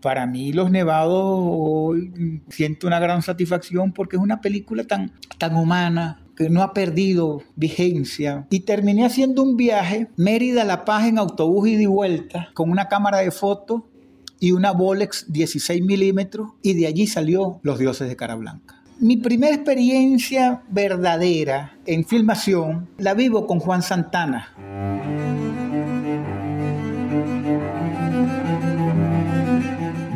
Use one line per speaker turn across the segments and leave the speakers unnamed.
Para mí Los Nevados siento una gran satisfacción porque es una película tan, tan humana, que no ha perdido vigencia. Y terminé haciendo un viaje, Mérida La Paz en autobús y de vuelta, con una cámara de fotos y una Bolex 16 milímetros, y de allí salió Los Dioses de Cara Blanca. Mi primera experiencia verdadera en filmación la vivo con Juan Santana.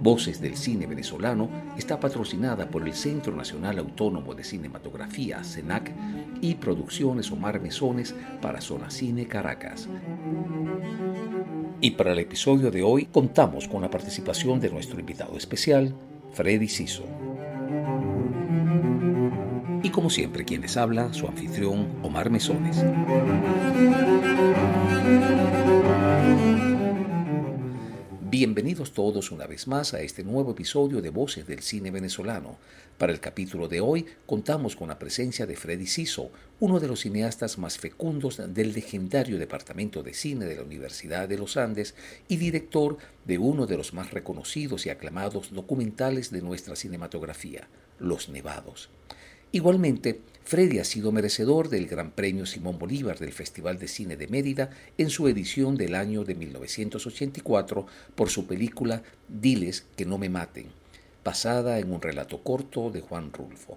Voces del Cine Venezolano está patrocinada por el Centro Nacional Autónomo de Cinematografía, CENAC, y Producciones Omar Mesones para Zona Cine Caracas. Y para el episodio de hoy contamos con la participación de nuestro invitado especial, Freddy Siso. Y como siempre, quien les habla, su anfitrión, Omar Mesones. Bienvenidos todos una vez más a este nuevo episodio de Voces del Cine Venezolano. Para el capítulo de hoy contamos con la presencia de Freddy Siso, uno de los cineastas más fecundos del legendario Departamento de Cine de la Universidad de los Andes y director de uno de los más reconocidos y aclamados documentales de nuestra cinematografía, Los Nevados. Igualmente, Freddy ha sido merecedor del Gran Premio Simón Bolívar del Festival de Cine de Mérida en su edición del año de 1984 por su película Diles que no me maten, basada en un relato corto de Juan Rulfo.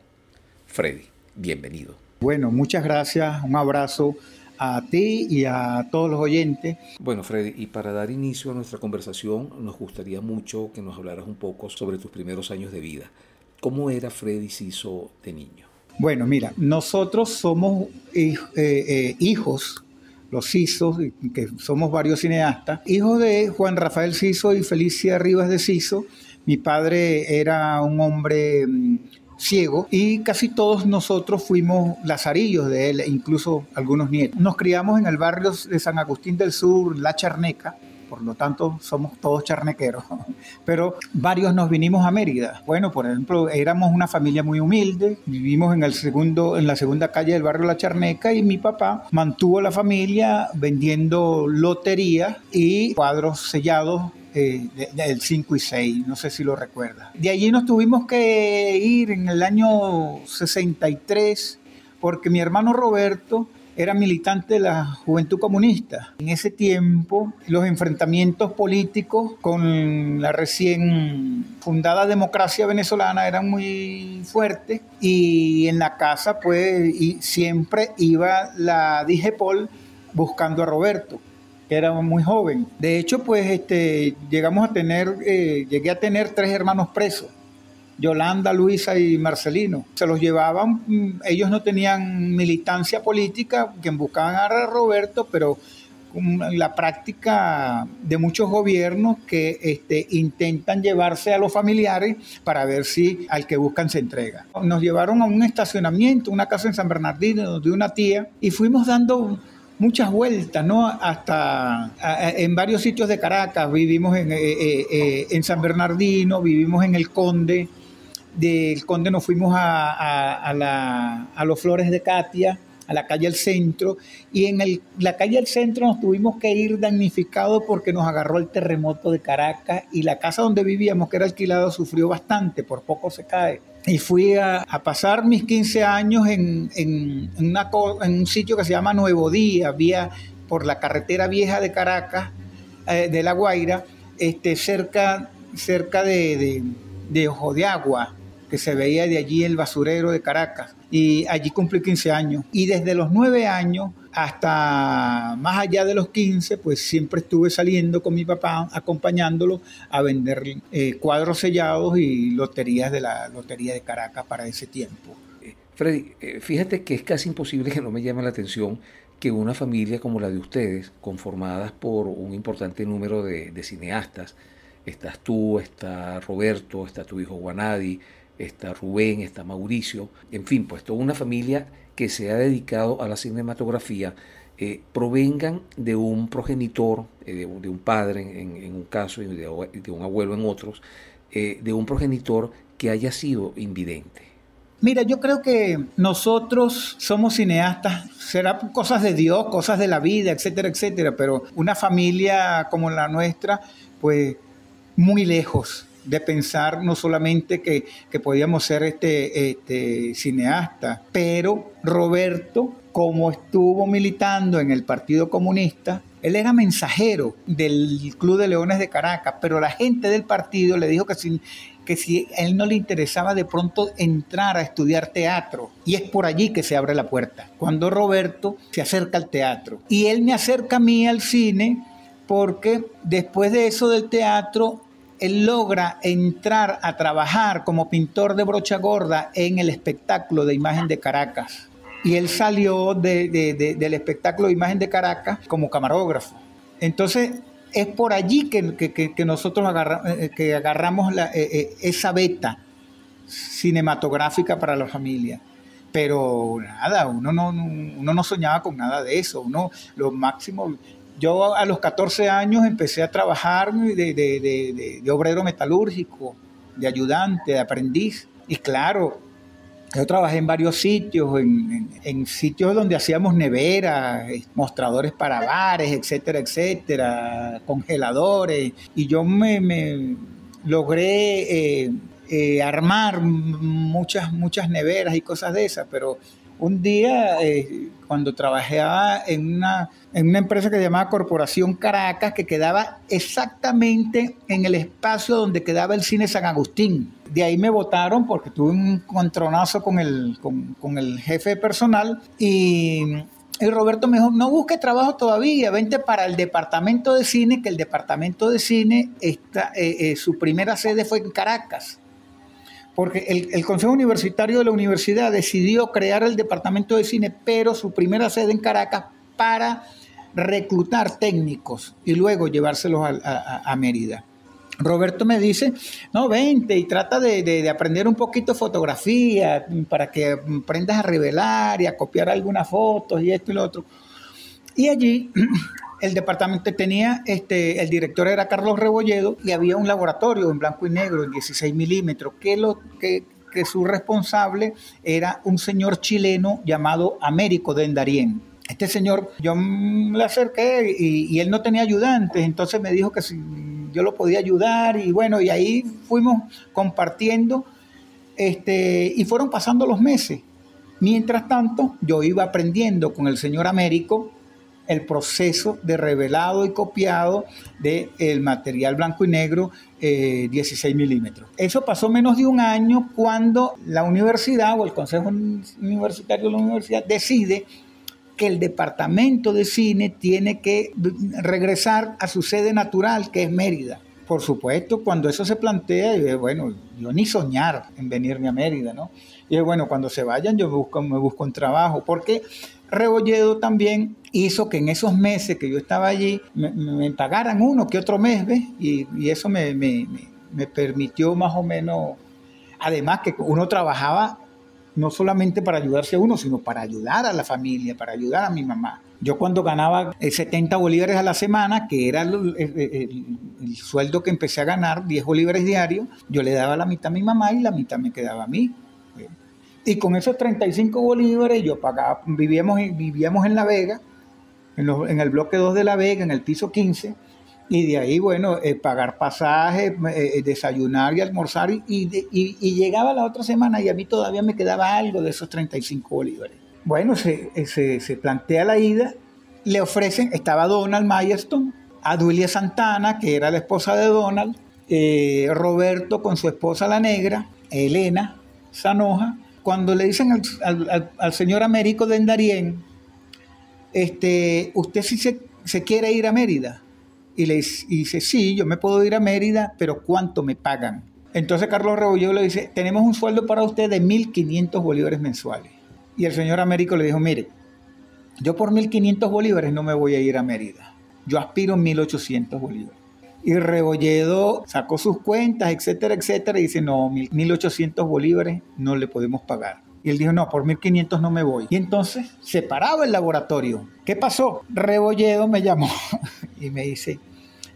Freddy, bienvenido.
Bueno, muchas gracias, un abrazo a ti y a todos los oyentes.
Bueno, Freddy, y para dar inicio a nuestra conversación, nos gustaría mucho que nos hablaras un poco sobre tus primeros años de vida. ¿Cómo era Freddy Siso de niño?
Bueno, mira, nosotros somos eh, eh, hijos, los Sisos, que somos varios cineastas, hijos de Juan Rafael Siso y Felicia Rivas de Siso. Mi padre era un hombre mm, ciego y casi todos nosotros fuimos lazarillos de él, incluso algunos nietos. Nos criamos en el barrio de San Agustín del Sur, La Charneca, por lo tanto somos todos charnequeros, pero varios nos vinimos a Mérida. Bueno, por ejemplo, éramos una familia muy humilde, vivimos en, el segundo, en la segunda calle del barrio La Charneca y mi papá mantuvo la familia vendiendo lotería y cuadros sellados eh, del 5 y 6, no sé si lo recuerda. De allí nos tuvimos que ir en el año 63 porque mi hermano Roberto era militante de la Juventud Comunista. En ese tiempo, los enfrentamientos políticos con la recién fundada democracia venezolana eran muy fuertes y en la casa, pues, siempre iba la DIGEPOL buscando a Roberto que era muy joven. De hecho, pues este, llegamos a tener, eh, llegué a tener tres hermanos presos Yolanda, Luisa y Marcelino. Se los llevaban, mm, ellos no tenían militancia política, quien buscaban a Roberto, pero la práctica de muchos gobiernos que este, intentan llevarse a los familiares para ver si al que buscan se entrega. Nos llevaron a un estacionamiento, una casa en San Bernardino de una tía, y fuimos dando muchas vueltas, ¿no? Hasta en varios sitios de Caracas, vivimos en, eh, eh, eh, en San Bernardino, vivimos en El Conde, del Conde nos fuimos a, los Flores de Katia, a la calle del centro, y en la calle del centro nos tuvimos que ir damnificados porque nos agarró el terremoto de Caracas y la casa donde vivíamos, que era alquilada, sufrió bastante, por poco se cae. Y fui a, pasar mis 15 años en, en, un sitio que se llama Nuevo Día, vía por la carretera vieja de Caracas, eh, de La Guaira, este, cerca, cerca de, de Ojo de Agua, que se veía de allí el basurero de Caracas. Y allí cumplí 15 años. Y desde los 9 años hasta más allá de los 15, pues siempre estuve saliendo con mi papá, acompañándolo a vender eh, cuadros sellados y loterías de la Lotería de Caracas para ese tiempo.
Eh, Freddy, eh, fíjate que es casi imposible que no me llame la atención que una familia como la de ustedes, conformadas por un importante número de, de cineastas, estás tú, está Roberto, está tu hijo Guanadi, está Rubén, está Mauricio, en fin, pues toda una familia que se ha dedicado a la cinematografía eh, provengan de un progenitor, eh, de, un padre en, un caso y de, un abuelo en otros, eh, de un progenitor que haya sido invidente.
Mira, yo creo que nosotros somos cineastas, será cosas de Dios, cosas de la vida, etcétera, etcétera, pero una familia como la nuestra, pues muy lejos de pensar no solamente que, podíamos ser este, este cineasta, pero Roberto, como estuvo militando en el Partido Comunista, él era mensajero del Club de Leones de Caracas, pero la gente del partido le dijo que si, que si a él no le interesaba de pronto entrar a estudiar teatro. Y es por allí que se abre la puerta, cuando Roberto se acerca al teatro. Y él me acerca a mí al cine porque después de eso del teatro, él logra entrar a trabajar como pintor de brocha gorda en el espectáculo de imagen de Caracas y él salió del espectáculo de imagen de Caracas como camarógrafo. Entonces, es por allí que, nosotros eh, que agarramos eh, eh, esa beta cinematográfica para la familia. Pero nada, uno no, no soñaba con nada de eso. Uno, lo máximo, yo a los 14 años empecé a trabajar de obrero metalúrgico, de ayudante, de aprendiz. Y claro, yo trabajé en varios sitios, en, sitios donde hacíamos neveras, mostradores para bares, etcétera, etcétera, congeladores. Y yo me, logré eh, eh, armar muchas, muchas neveras y cosas de esas, pero un día, eh, cuando trabajaba en una, en una empresa que se llamaba Corporación Caracas, que quedaba exactamente en el espacio donde quedaba el cine San Agustín. De ahí me votaron porque tuve un contronazo con el, con, el jefe personal y y Roberto me dijo, no busque trabajo todavía, vente para el departamento de cine, que el departamento de cine, está, eh, eh, su primera sede fue en Caracas porque el, Consejo Universitario de la universidad decidió crear el departamento de cine, pero su primera sede en Caracas para reclutar técnicos y luego llevárselos a, Mérida. Roberto me dice, no, vente y trata de, aprender un poquito fotografía para que aprendas a revelar y a copiar algunas fotos y esto y lo otro. Y allí el departamento tenía, este, el director era Carlos Rebolledo y había un laboratorio en blanco y negro, en 16 milímetros, que, lo, que, su responsable era un señor chileno llamado Américo Dendarien. Este señor, yo le acerqué y, y, él no tenía ayudantes, entonces me dijo que si yo lo podía ayudar y bueno, y ahí fuimos compartiendo este, y fueron pasando los meses. Mientras tanto, yo iba aprendiendo con el señor Américo el proceso de revelado y copiado del material blanco y negro 16 eh, milímetros. Eso pasó menos de un año cuando la universidad o el Consejo Universitario de la Universidad decide que el departamento de cine tiene que regresar a su sede natural, que es Mérida. Por supuesto, cuando eso se plantea, bueno, yo ni soñar en venirme a Mérida, ¿no? Y bueno, cuando se vayan yo busco, me busco un trabajo, porque Rebolledo también hizo que en esos meses que yo estaba allí me, pagaran uno que otro mes, ¿ves? Y, eso me, permitió más o menos, además que uno trabajaba no solamente para ayudarse a uno, sino para ayudar a la familia, para ayudar a mi mamá. Yo cuando ganaba 70 eh, bolívares a la semana, que era el, el, sueldo que empecé a ganar, 10 bolívares diarios, yo le daba la mitad a mi mamá y la mitad me quedaba a mí. Y con esos 35 bolívares yo pagaba, vivíamos, vivíamos en La Vega, en, el bloque 2 de La Vega, en el piso 15, y de ahí, bueno, eh, pagar pasajes, eh, eh, desayunar y almorzar, y, y, llegaba la otra semana y a mí todavía me quedaba algo de esos 35 bolívares. Bueno, se, se, se plantea la ida, le ofrecen, estaba Donald Mayerstone, a Duilia Santana, que era la esposa de Donald, Roberto con su esposa la negra, Elena Sanoja, cuando le dicen al, señor Américo de Endarien, este, usted sí se, quiere ir a Mérida. Y le dice, sí, yo me puedo ir a Mérida, pero ¿cuánto me pagan? Entonces Carlos Rebolledo le dice, tenemos un sueldo para usted de 1.500 bolívares mensuales. Y el señor Américo le dijo, mire, yo por 1.500 bolívares no me voy a ir a Mérida. Yo aspiro a 1.800 bolívares. Y Rebolledo sacó sus cuentas, etcétera, etcétera, y dice, no, 1.800 bolívares no le podemos pagar. Y él dijo, no, por 1500 no me voy. Y entonces se paraba el laboratorio. ¿Qué pasó? Rebolledo me llamó y me dice,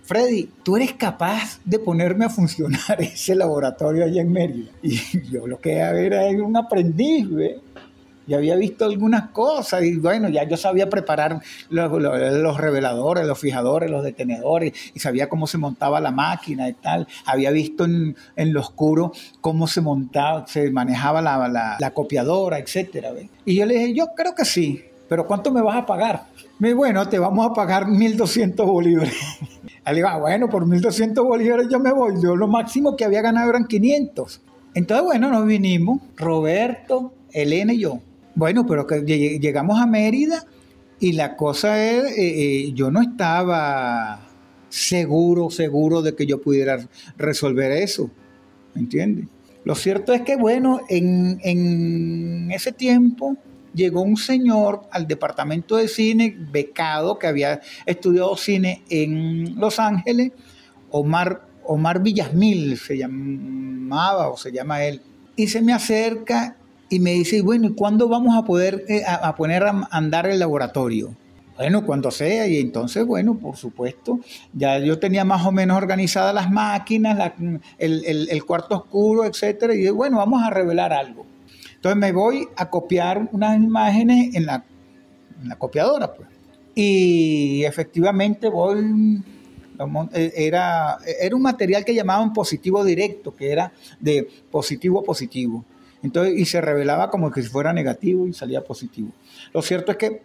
Freddy, ¿tú eres capaz de ponerme a funcionar ese laboratorio allá en Mérida? Y yo lo que era un aprendiz, ¿ve? Ya había visto algunas cosas y bueno, ya yo sabía preparar los, reveladores, los fijadores, los detenedores y sabía cómo se montaba la máquina y tal. Había visto en, lo oscuro cómo se montaba, se manejaba la, copiadora, etcétera. Y yo le dije, yo creo que sí, pero ¿cuánto me vas a pagar? Me bueno, te vamos a pagar 1.200 bolívares. Le digo, ah, bueno, por 1.200 bolívares yo me voy. Yo lo máximo que había ganado eran 500. Entonces, bueno, nos vinimos, Roberto, Elena y yo. Bueno, pero que llegamos a Mérida y la cosa es, eh, eh, yo no estaba seguro, seguro de que yo pudiera resolver eso, ¿me entiendes? Lo cierto es que, bueno, en, en ese tiempo llegó un señor al departamento de cine, becado, que había estudiado cine en Los Ángeles, Omar, Omar Villasmil se llamaba o se llama él, y se me acerca y me dice, bueno, ¿y cuándo vamos a poder eh, a, poner a andar el laboratorio? Bueno, cuando sea, y entonces, bueno, por supuesto, ya yo tenía más o menos organizadas las máquinas, el, cuarto oscuro, etcétera, y bueno, vamos a revelar algo. Entonces me voy a copiar unas imágenes en la, en la copiadora, pues. Y efectivamente voy, eh, era, era un material que llamaban positivo directo, que era de positivo a positivo. Entonces, y se revelaba como que si fuera negativo y salía positivo. Lo cierto es que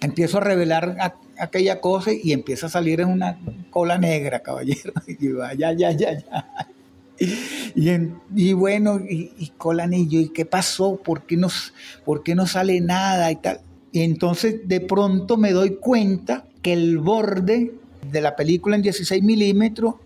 empiezo a revelar aquella cosa y empieza a salir en una cola negra, caballero. Y ya, ya, ya, ya. Y, bueno, y, cola negra, ¿y qué pasó? ¿Por qué, no, ¿Por qué no sale nada y tal? Y entonces de pronto me doy cuenta que el borde de la película en 16 milímetros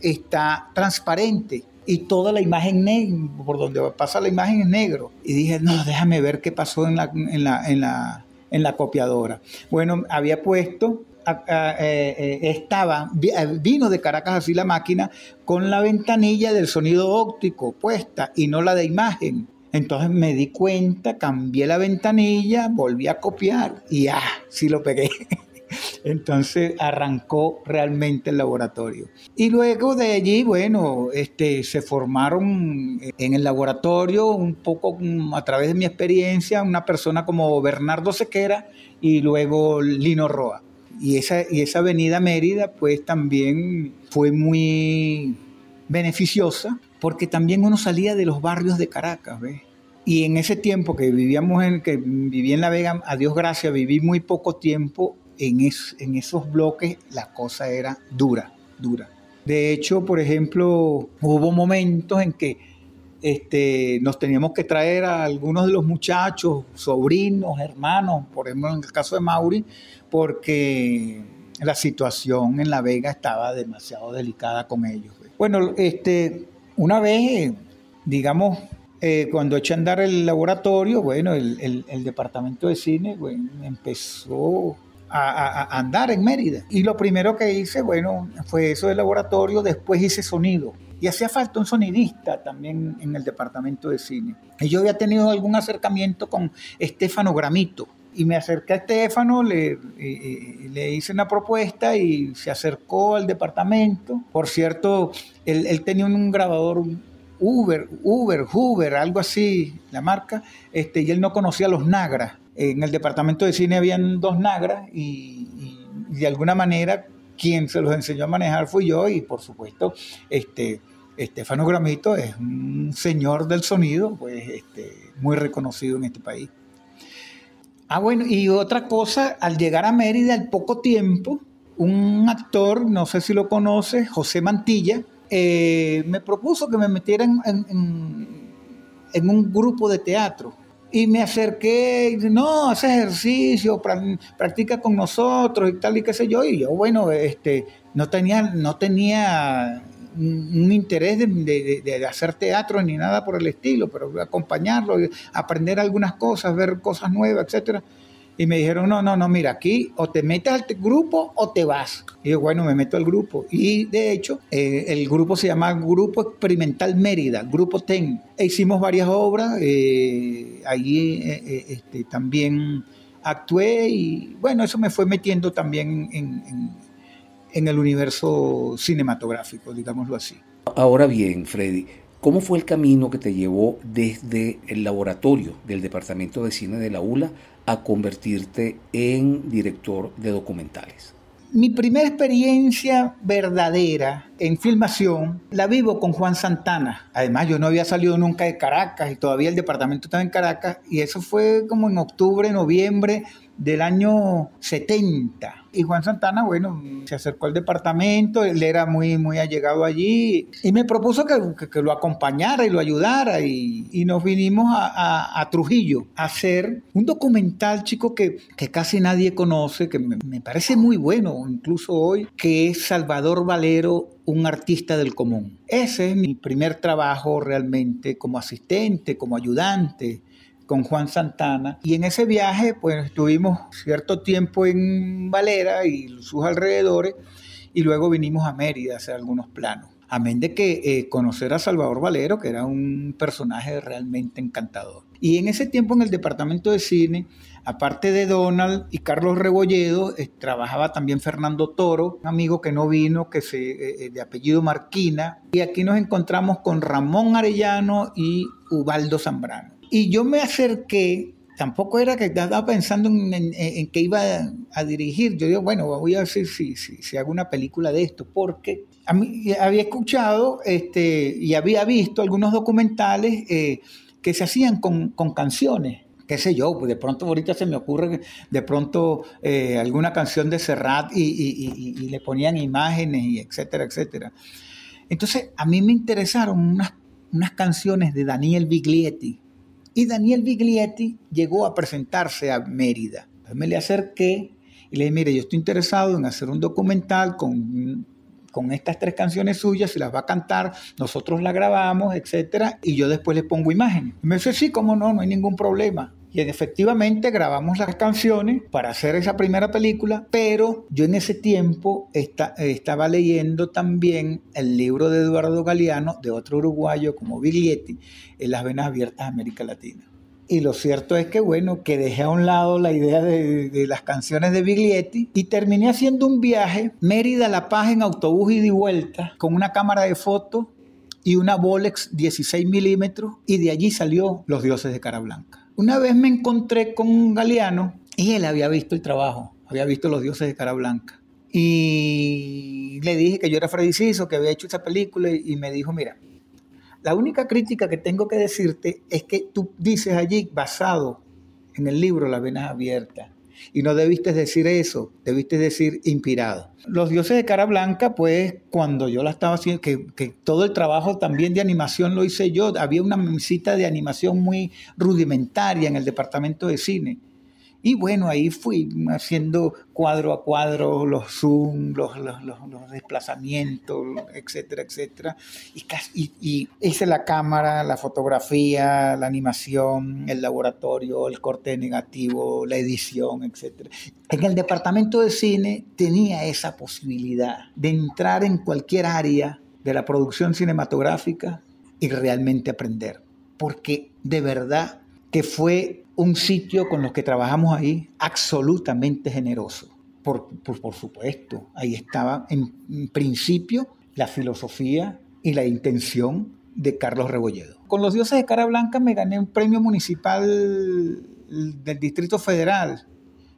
está transparente y toda la imagen negra, por donde pasa la imagen es negro. Y dije, no, déjame ver qué pasó en la, en la, en la, en la copiadora. Bueno, había puesto, eh, eh, estaba, eh, vino de Caracas así la máquina con la ventanilla del sonido óptico puesta y no la de imagen. Entonces me di cuenta, cambié la ventanilla, volví a copiar y ah, sí lo pegué. Entonces arrancó realmente el laboratorio. Y luego de allí, bueno, este, se formaron en el laboratorio un poco a través de mi experiencia una persona como Bernardo Sequera y luego Lino Roa. Y esa, y esa avenida Mérida pues también fue muy beneficiosa porque también uno salía de los barrios de Caracas, ¿ves? Y en ese tiempo que vivíamos en, que viví en La Vega, a Dios gracias, viví muy poco tiempo en, en esos bloques la cosa era dura, dura. De hecho, por ejemplo, hubo momentos en que este, nos teníamos que traer a algunos de los muchachos, sobrinos, hermanos, por ejemplo en el caso de Mauri, porque la situación en La Vega estaba demasiado delicada con ellos. Bueno, este, una vez, digamos, eh, cuando eché a andar el laboratorio, bueno, el, el departamento de cine bueno, empezó a, andar en Mérida. Y lo primero que hice, bueno, fue eso del laboratorio, después hice sonido. Y hacía falta un sonidista también en el departamento de cine. Y yo había tenido algún acercamiento con Estefano Gramito. Y me acerqué a Estefano, le, le hice una propuesta y se acercó al departamento. Por cierto, él, él tenía un grabador Uber, Uber, Hoover, algo así, la marca, este, y él no conocía los Nagra en el departamento de cine habían dos nagras y, de alguna manera quien se los enseñó a manejar fui yo y por supuesto este Estefano Gramito es un señor del sonido pues este, muy reconocido en este país. Ah, bueno, y otra cosa, al llegar a Mérida al poco tiempo, un actor, no sé si lo conoce, José Mantilla, eh, me propuso que me metiera en un grupo de teatro y me acerqué no, hace ejercicio, practica con nosotros y tal y qué sé yo. Y yo, bueno, este, no tenía, no tenía un interés de, hacer teatro ni nada por el estilo, pero acompañarlo, aprender algunas cosas, ver cosas nuevas, etc. Y me dijeron, no, no, no, mira, aquí o te metes al grupo o te vas. Y yo, bueno, me meto al grupo. Y de hecho, eh, el grupo se llama Grupo Experimental Mérida, Grupo TEN. E hicimos varias obras, eh, ahí eh, este, también actué y bueno, eso me fue metiendo también en, en el universo cinematográfico, digámoslo así.
Ahora bien, Freddy, ¿Cómo fue el camino que te llevó desde el laboratorio del Departamento de Cine de la ULA a convertirte en director de documentales?
Mi primera experiencia verdadera en filmación la vivo con Juan Santana. Además, yo no había salido nunca de Caracas y todavía el departamento estaba en Caracas y eso fue como en octubre, noviembre del año 70. Y Juan Santana, bueno, se acercó al departamento, él era muy, muy allegado allí y me propuso que, lo acompañara y lo ayudara y, nos vinimos a, Trujillo a hacer un documental, chico, que, casi nadie conoce, que me, me parece muy bueno, incluso hoy, que es Salvador Valero, un artista del común. Ese es mi primer trabajo realmente como asistente, como ayudante con Juan Santana. Y en ese viaje, pues estuvimos cierto tiempo en Valera y sus alrededores, y luego vinimos a Mérida a hacer algunos planos. Amén de que eh, conocer a Salvador Valero, que era un personaje realmente encantador. Y en ese tiempo en el departamento de cine, aparte de Donald y Carlos Rebolledo, eh, trabajaba también Fernando Toro, un amigo que no vino, que se, eh, de apellido Marquina. Y aquí nos encontramos con Ramón Arellano y Ubaldo Zambrano. Y yo me acerqué, tampoco era que estaba pensando en, que iba a, dirigir. Yo digo, bueno, voy a ver si, si, hago una película de esto, porque a mí, había escuchado este, y había visto algunos documentales eh, que se hacían con, canciones qué sé yo, pues de pronto ahorita se me ocurre de pronto eh, alguna canción de Serrat y, le ponían imágenes y etcétera, etcétera. Entonces a mí me interesaron unas, unas canciones de Daniel Biglietti, y Daniel Biglietti llegó a presentarse a Mérida. Me le acerqué y le dije, mire, yo estoy interesado en hacer un documental con, con estas tres canciones suyas, se las va a cantar, nosotros la grabamos, etcétera, y yo después le pongo imágenes. Y me dice, sí, cómo no, no hay ningún problema. Y efectivamente grabamos las canciones para hacer esa primera película, pero yo en ese tiempo estaba leyendo también el libro de Eduardo Galeano, de otro uruguayo como Biglietti, en las venas abiertas de América Latina. Y lo cierto es que, bueno, que dejé a un lado la idea de, las canciones de Biglietti y terminé haciendo un viaje Mérida-La Paz en autobús y de vuelta con una cámara de fotos y una Bolex 16 milímetros y de allí salió Los Dioses de Cara Blanca. Una vez me encontré con un galeano y él había visto el trabajo, había visto Los Dioses de Cara Blanca. Y le dije que yo era Freddy Ciso, que había hecho esa película y me dijo, mira, la única crítica que tengo que decirte es que tú dices allí, basado en el libro Las Venas Abiertas, y no debiste decir eso, debiste decir inspirado. Los dioses de cara blanca, pues cuando yo la estaba haciendo, que, que, todo el trabajo también de animación lo hice yo, había una mesita de animación muy rudimentaria en el departamento de cine. Y bueno, ahí fui haciendo cuadro a cuadro los zoom, los, los, desplazamientos, etcétera, etcétera. Y, y, hice la cámara, la fotografía, la animación, el laboratorio, el corte negativo, la edición, etcétera. En el departamento de cine tenía esa posibilidad de entrar en cualquier área de la producción cinematográfica y realmente aprender. Porque de verdad que fue un sitio con los que trabajamos ahí absolutamente generoso. Por, por, supuesto, ahí estaba en principio la filosofía y la intención de Carlos Rebolledo. Con los dioses de cara blanca me gané un premio municipal del Distrito Federal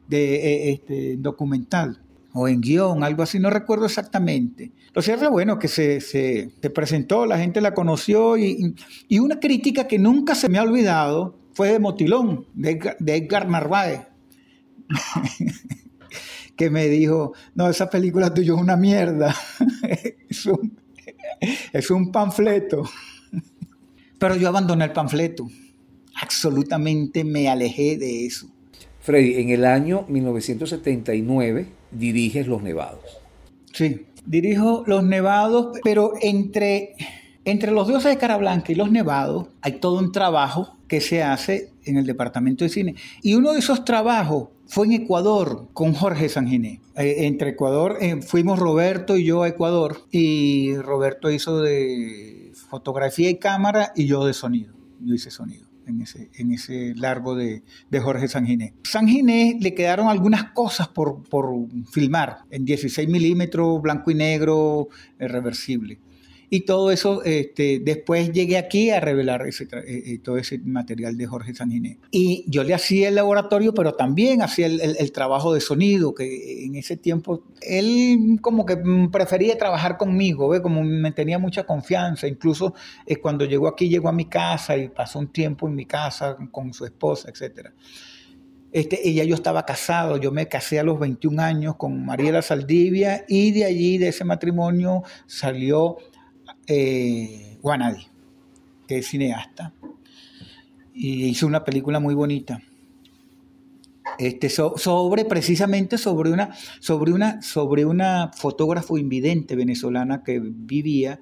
de eh, este, documental o en guion, algo así, no recuerdo exactamente. Lo cierto bueno que se, se, presentó, la gente la conoció y, y, una crítica que nunca se me ha olvidado fue de Motilón, de Edgar, Narváez, que me dijo, no, esa película tuya es una mierda, es un, panfleto. Pero yo abandoné el panfleto, absolutamente me alejé de eso.
Freddy, en el año 1979 diriges Los Nevados.
Sí, dirijo Los Nevados, pero entre Entre los dioses de cara blanca y los nevados hay todo un trabajo que se hace en el departamento de cine. Y uno de esos trabajos fue en Ecuador con Jorge Sanginé. Eh, entre Ecuador, eh, fuimos Roberto y yo a Ecuador y Roberto hizo de fotografía y cámara y yo de sonido. Yo hice sonido en ese, en ese largo de, de Jorge Sanginé. Sanginé le quedaron algunas cosas por, por filmar en 16 milímetros, blanco y negro, eh, reversible y todo eso, este, después llegué aquí a revelar ese, eh, eh, todo ese material de Jorge Sanginé. Y yo le hacía el laboratorio, pero también hacía el, el, trabajo de sonido, que en ese tiempo él como que prefería trabajar conmigo, ¿ve? como me tenía mucha confianza. Incluso eh, cuando llegó aquí, llegó a mi casa y pasó un tiempo en mi casa con su esposa, etc. Este, ella yo estaba casado, yo me casé a los 21 años con Mariela Saldivia y de allí, de ese matrimonio, salió eh, que es cineasta, y hizo una película muy bonita. Este, sobre precisamente sobre una, sobre, una, sobre una fotógrafo invidente venezolana que vivía,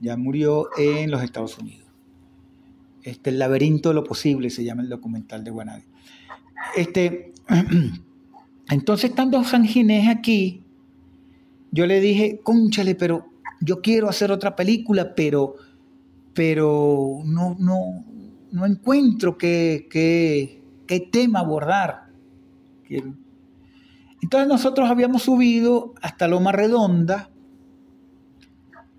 ya murió en los Estados Unidos. Este, el laberinto de lo posible se llama el documental de Guanadi. Este, entonces, estando San Ginés aquí, yo le dije, conchale, pero yo quiero hacer otra película, pero, pero no, no, no encuentro qué, qué, tema abordar. Entonces nosotros habíamos subido hasta Loma Redonda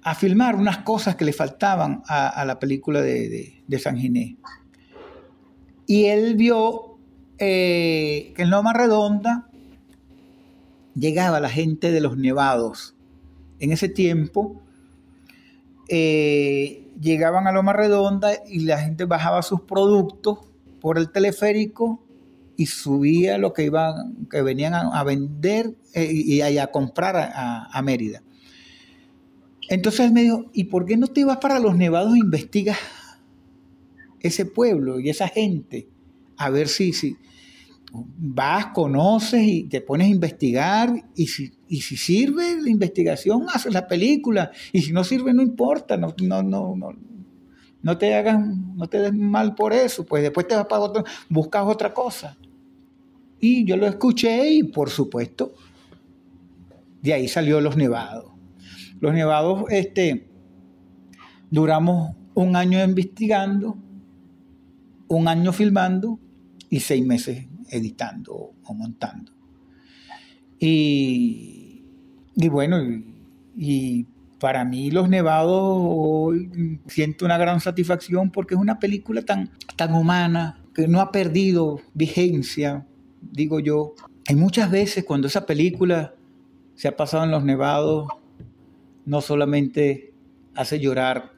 a filmar unas cosas que le faltaban a, la película de, San Ginés. Y él vio eh, que en Loma Redonda llegaba la gente de los nevados en ese tiempo eh, llegaban a Loma Redonda y la gente bajaba sus productos por el teleférico y subía lo que que venían a, vender eh, y, a, comprar a, Mérida. Entonces él me dijo, ¿y por qué no te ibas para los nevados e investigas ese pueblo y esa gente? A ver si, si, vas, conoces y te pones a investigar y si, y si sirve la investigación, haces la película y si no sirve, no importa, no, no, no, no, no te hagan, no te des mal por eso, pues después te vas para otro, buscas otra cosa. Y yo lo escuché y por supuesto, de ahí salió Los Nevados. Los Nevados, este, duramos un año investigando, un año filmando y seis meses editando o montando. Y, bueno, y, para mí Los Nevados siento una gran satisfacción porque es una película tan, tan humana, que no ha perdido vigencia, digo yo. Hay muchas veces cuando esa película se ha pasado en Los Nevados, no solamente hace llorar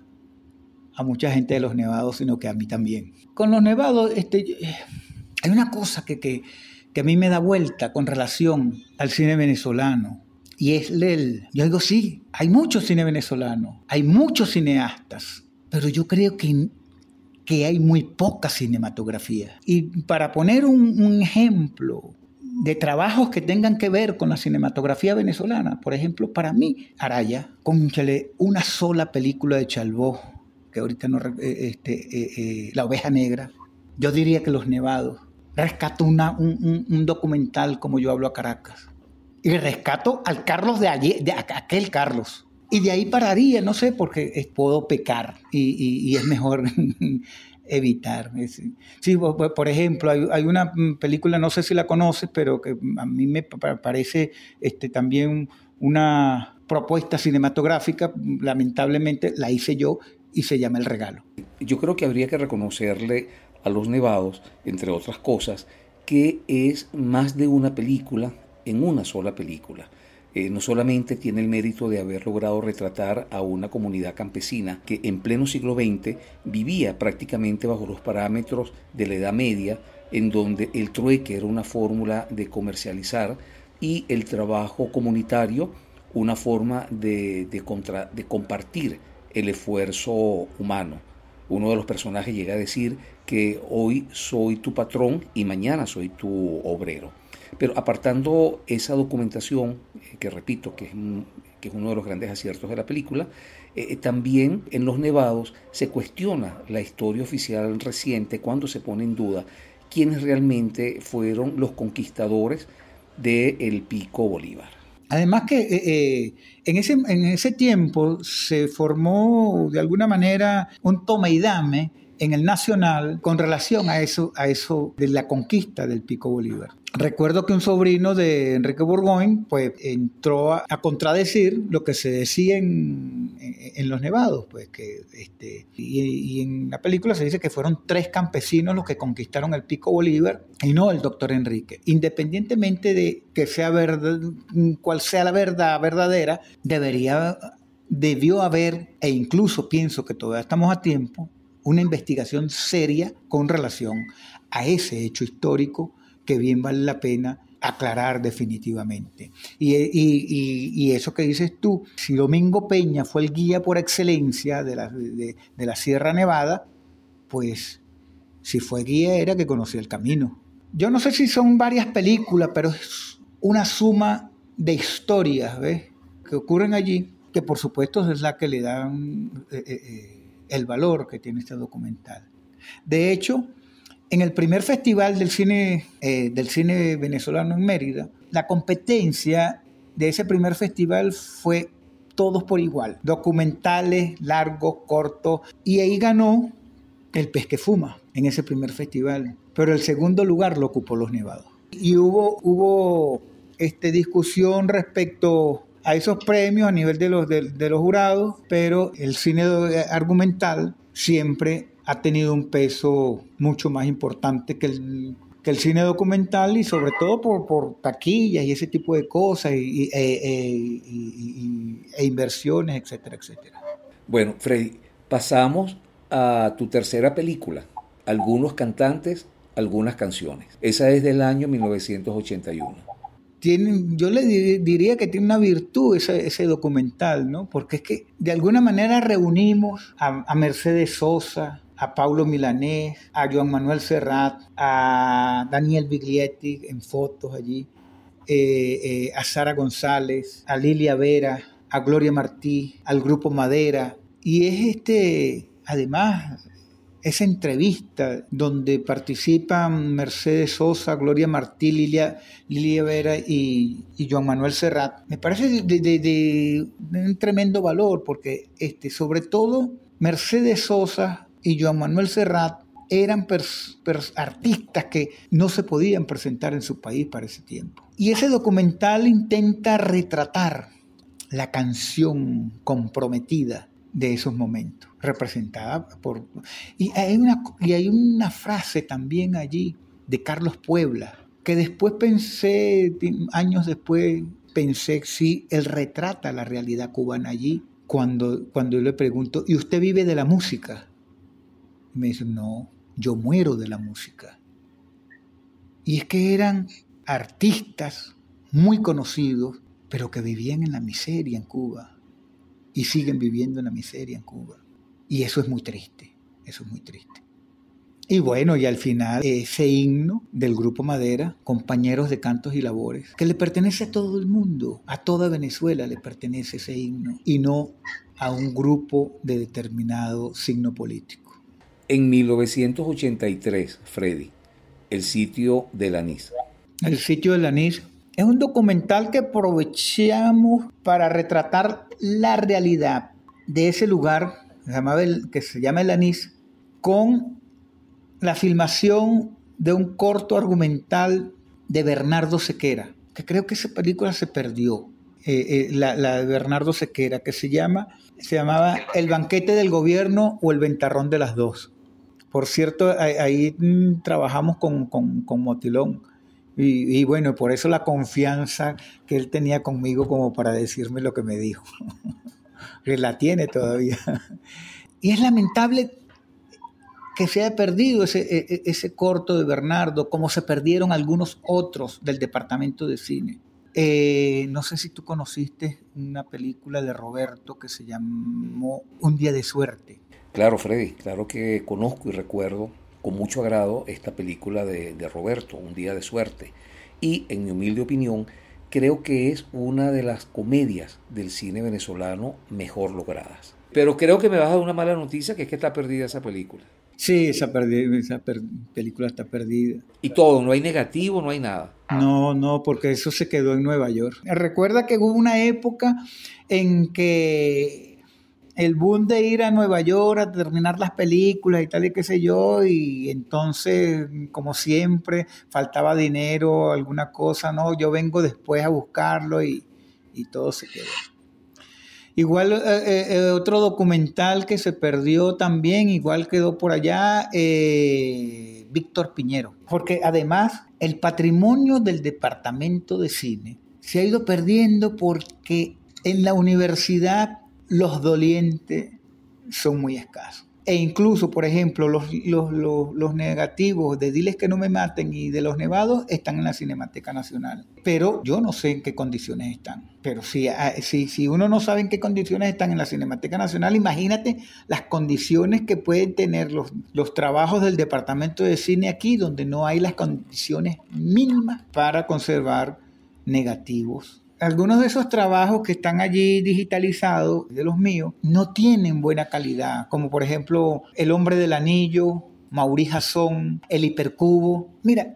a mucha gente de Los Nevados, sino que a mí también. Con Los Nevados, este, hay una cosa que, que, a mí me da vuelta con relación al cine venezolano. Y es el, yo digo, sí, hay mucho cine venezolano, hay muchos cineastas, pero yo creo que, que hay muy poca cinematografía. Y para poner un, un ejemplo de trabajos que tengan que ver con la cinematografía venezolana, por ejemplo, para mí, Araya, conchale, una sola película de Chalbó, que ahorita no, eh, este, eh, eh, La oveja negra, yo diría que Los Nevados, rescato una, un, documental como yo hablo a Caracas. Y rescato al Carlos de, ayer, de aquel Carlos. Y de ahí pararía, no sé, porque puedo pecar y, es mejor evitar. Sí, por ejemplo, hay, una película, no sé si la conoces, pero que a mí me parece este, también una propuesta cinematográfica, lamentablemente la hice yo y se llama El Regalo.
Yo creo que habría que reconocerle a los nevados, entre otras cosas, que es más de una película en una sola película. Eh, no solamente tiene el mérito de haber logrado retratar a una comunidad campesina que en pleno siglo XX vivía prácticamente bajo los parámetros de la Edad Media, en donde el trueque era una fórmula de comercializar y el trabajo comunitario una forma de, de compartir el esfuerzo humano. Uno de los personajes llega a decir que hoy soy tu patrón y mañana soy tu obrero. Pero apartando esa documentación, eh, que repito, que es, uno de los grandes aciertos de la película, eh, también en Los Nevados se cuestiona la historia oficial reciente cuando se pone en duda quiénes realmente fueron los conquistadores del Pico Bolívar.
Además que eh, eh, en, ese, en ese tiempo se formó de alguna manera un toma y dame en el Nacional con relación a eso, a eso de la conquista del Pico Bolívar. Recuerdo que un sobrino de Enrique Borgoyne pues entró a, contradecir lo que se decía en, en, Los Nevados, pues que este, y, en la película se dice que fueron tres campesinos los que conquistaron el Pico Bolívar y no el doctor Enrique. Independientemente de que sea verdad, cual sea la verdad verdadera, debería debió haber, e incluso pienso que todavía estamos a tiempo, una investigación seria con relación a ese hecho histórico que bien vale la pena aclarar definitivamente. Y, eso que dices tú, si Domingo Peña fue el guía por excelencia de la, de, la Sierra Nevada, pues si fue guía era que conocía el camino. Yo no sé si son varias películas, pero es una suma de historias ¿ves? que ocurren allí, que por supuesto es la que le dan eh, eh, eh, el valor que tiene este documental. De hecho, en el primer festival del cine, eh, del cine venezolano en Mérida, la competencia de ese primer festival fue todos por igual, documentales, largos, cortos, y ahí ganó El pez que fuma en ese primer festival, pero el segundo lugar lo ocupó Los Nevados. Y hubo, hubo este, discusión respecto a esos premios a nivel de los, de, los jurados, pero el cine argumental siempre ha tenido un peso mucho más importante que el, que el cine documental y sobre todo por, por taquillas y ese tipo de cosas y, e, e, e, inversiones, etcétera, etcétera.
Bueno, Freddy, pasamos a tu tercera película, Algunos cantantes, algunas canciones. Esa es del año 1981
yo le diría que tiene una virtud ese, documental, ¿no? Porque es que de alguna manera reunimos a, Mercedes Sosa, a Paulo Milanés, a Joan Manuel Serrat, a Daniel Biglietti en fotos allí, eh, eh, a Sara González, a Lilia Vera, a Gloria Martí, al Grupo Madera. Y es este, además, esa entrevista donde participan Mercedes Sosa, Gloria Martí, Lilia, Lilia Vera y, Joan Manuel Serrat, me parece de, un tremendo valor porque este, sobre todo Mercedes Sosa y Joan Manuel Serrat eran artistas que no se podían presentar en su país para ese tiempo. Y ese documental intenta retratar la canción comprometida de esos momentos, representada por... Y hay una, y hay una frase también allí de Carlos Puebla, que después pensé, años después, pensé si él retrata la realidad cubana allí, cuando, cuando yo le pregunto, ¿y usted vive de la música? Me dice, no, yo muero de la música. Y es que eran artistas muy conocidos, pero que vivían en la miseria en Cuba y siguen viviendo en la miseria en Cuba. Y eso es muy triste, eso es muy triste. Y bueno, y al final ese himno del Grupo Madera, compañeros de cantos y labores, que le pertenece a todo el mundo, a toda Venezuela le pertenece ese himno, y no a un grupo de determinado signo político.
En 1983, Freddy, el sitio del anís.
El sitio del anís es un documental que aprovechamos para retratar la realidad de ese lugar que se llama El Anís con la filmación de un corto argumental de Bernardo Sequera, que creo que esa película se perdió, eh, eh, la, de Bernardo Sequera, que se, llama, se llamaba El banquete. Del gobierno o El ventarrón de las dos. Por cierto, ahí, mm, trabajamos con, con Motilón y, bueno, por eso la confianza que él tenía conmigo como para decirme lo que me dijo, que la tiene todavía. Y es lamentable que se haya perdido ese, e, e, ese corto de Bernardo, como se perdieron algunos otros del departamento de cine. Eh, no sé si tú conociste una película de Roberto que se llamó Un día de suerte.
Claro, Freddy, claro que conozco y recuerdo con mucho agrado esta película de, Roberto, Un día de suerte. Y en mi humilde opinión, creo que es una de las comedias del cine venezolano mejor logradas. Pero creo que me vas a dar una mala noticia, que es que está perdida esa película.
Sí, esa, esa película está perdida.
Y todo, no hay negativo, no hay nada.
No, no, porque eso se quedó en Nueva York. Recuerda que hubo una época en que el boom de ir a Nueva York a terminar las películas y tal y qué sé yo, y entonces, como siempre, faltaba dinero, alguna cosa, no, yo vengo después a buscarlo y, todo se quedó. Igual eh, eh, eh, otro documental que se perdió también, igual quedó por allá, Víctor Piñero, porque además el patrimonio del departamento de cine se ha ido perdiendo porque en la universidad los dolientes son muy escasos. E incluso, por ejemplo, los, los, negativos de Diles que no me maten y de los nevados están en la Cinemateca Nacional. Pero yo no sé en qué condiciones están. Pero si, ah, si, si uno no sabe en qué condiciones están en la Cinemateca Nacional, imagínate las condiciones que pueden tener los, los trabajos del Departamento de Cine aquí, donde no hay las condiciones mínimas para conservar negativos algunos de esos trabajos que están allí digitalizados, de los míos, no tienen buena calidad, como por ejemplo El hombre del anillo, Mauri Jason, El hipercubo. Mira,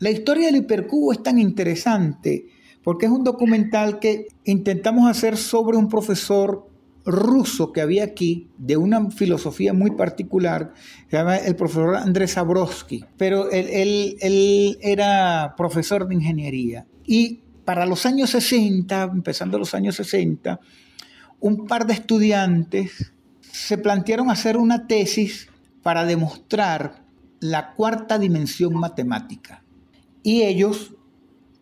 la historia del hipercubo es tan interesante porque es un documental que intentamos hacer sobre un profesor ruso que había aquí, de una filosofía muy particular, se llama el profesor Andrés Zabrowski, pero él, él, él era profesor de ingeniería y para los años 60, empezando los años 60, un par de estudiantes se plantearon hacer una tesis para demostrar la cuarta dimensión matemática. Y ellos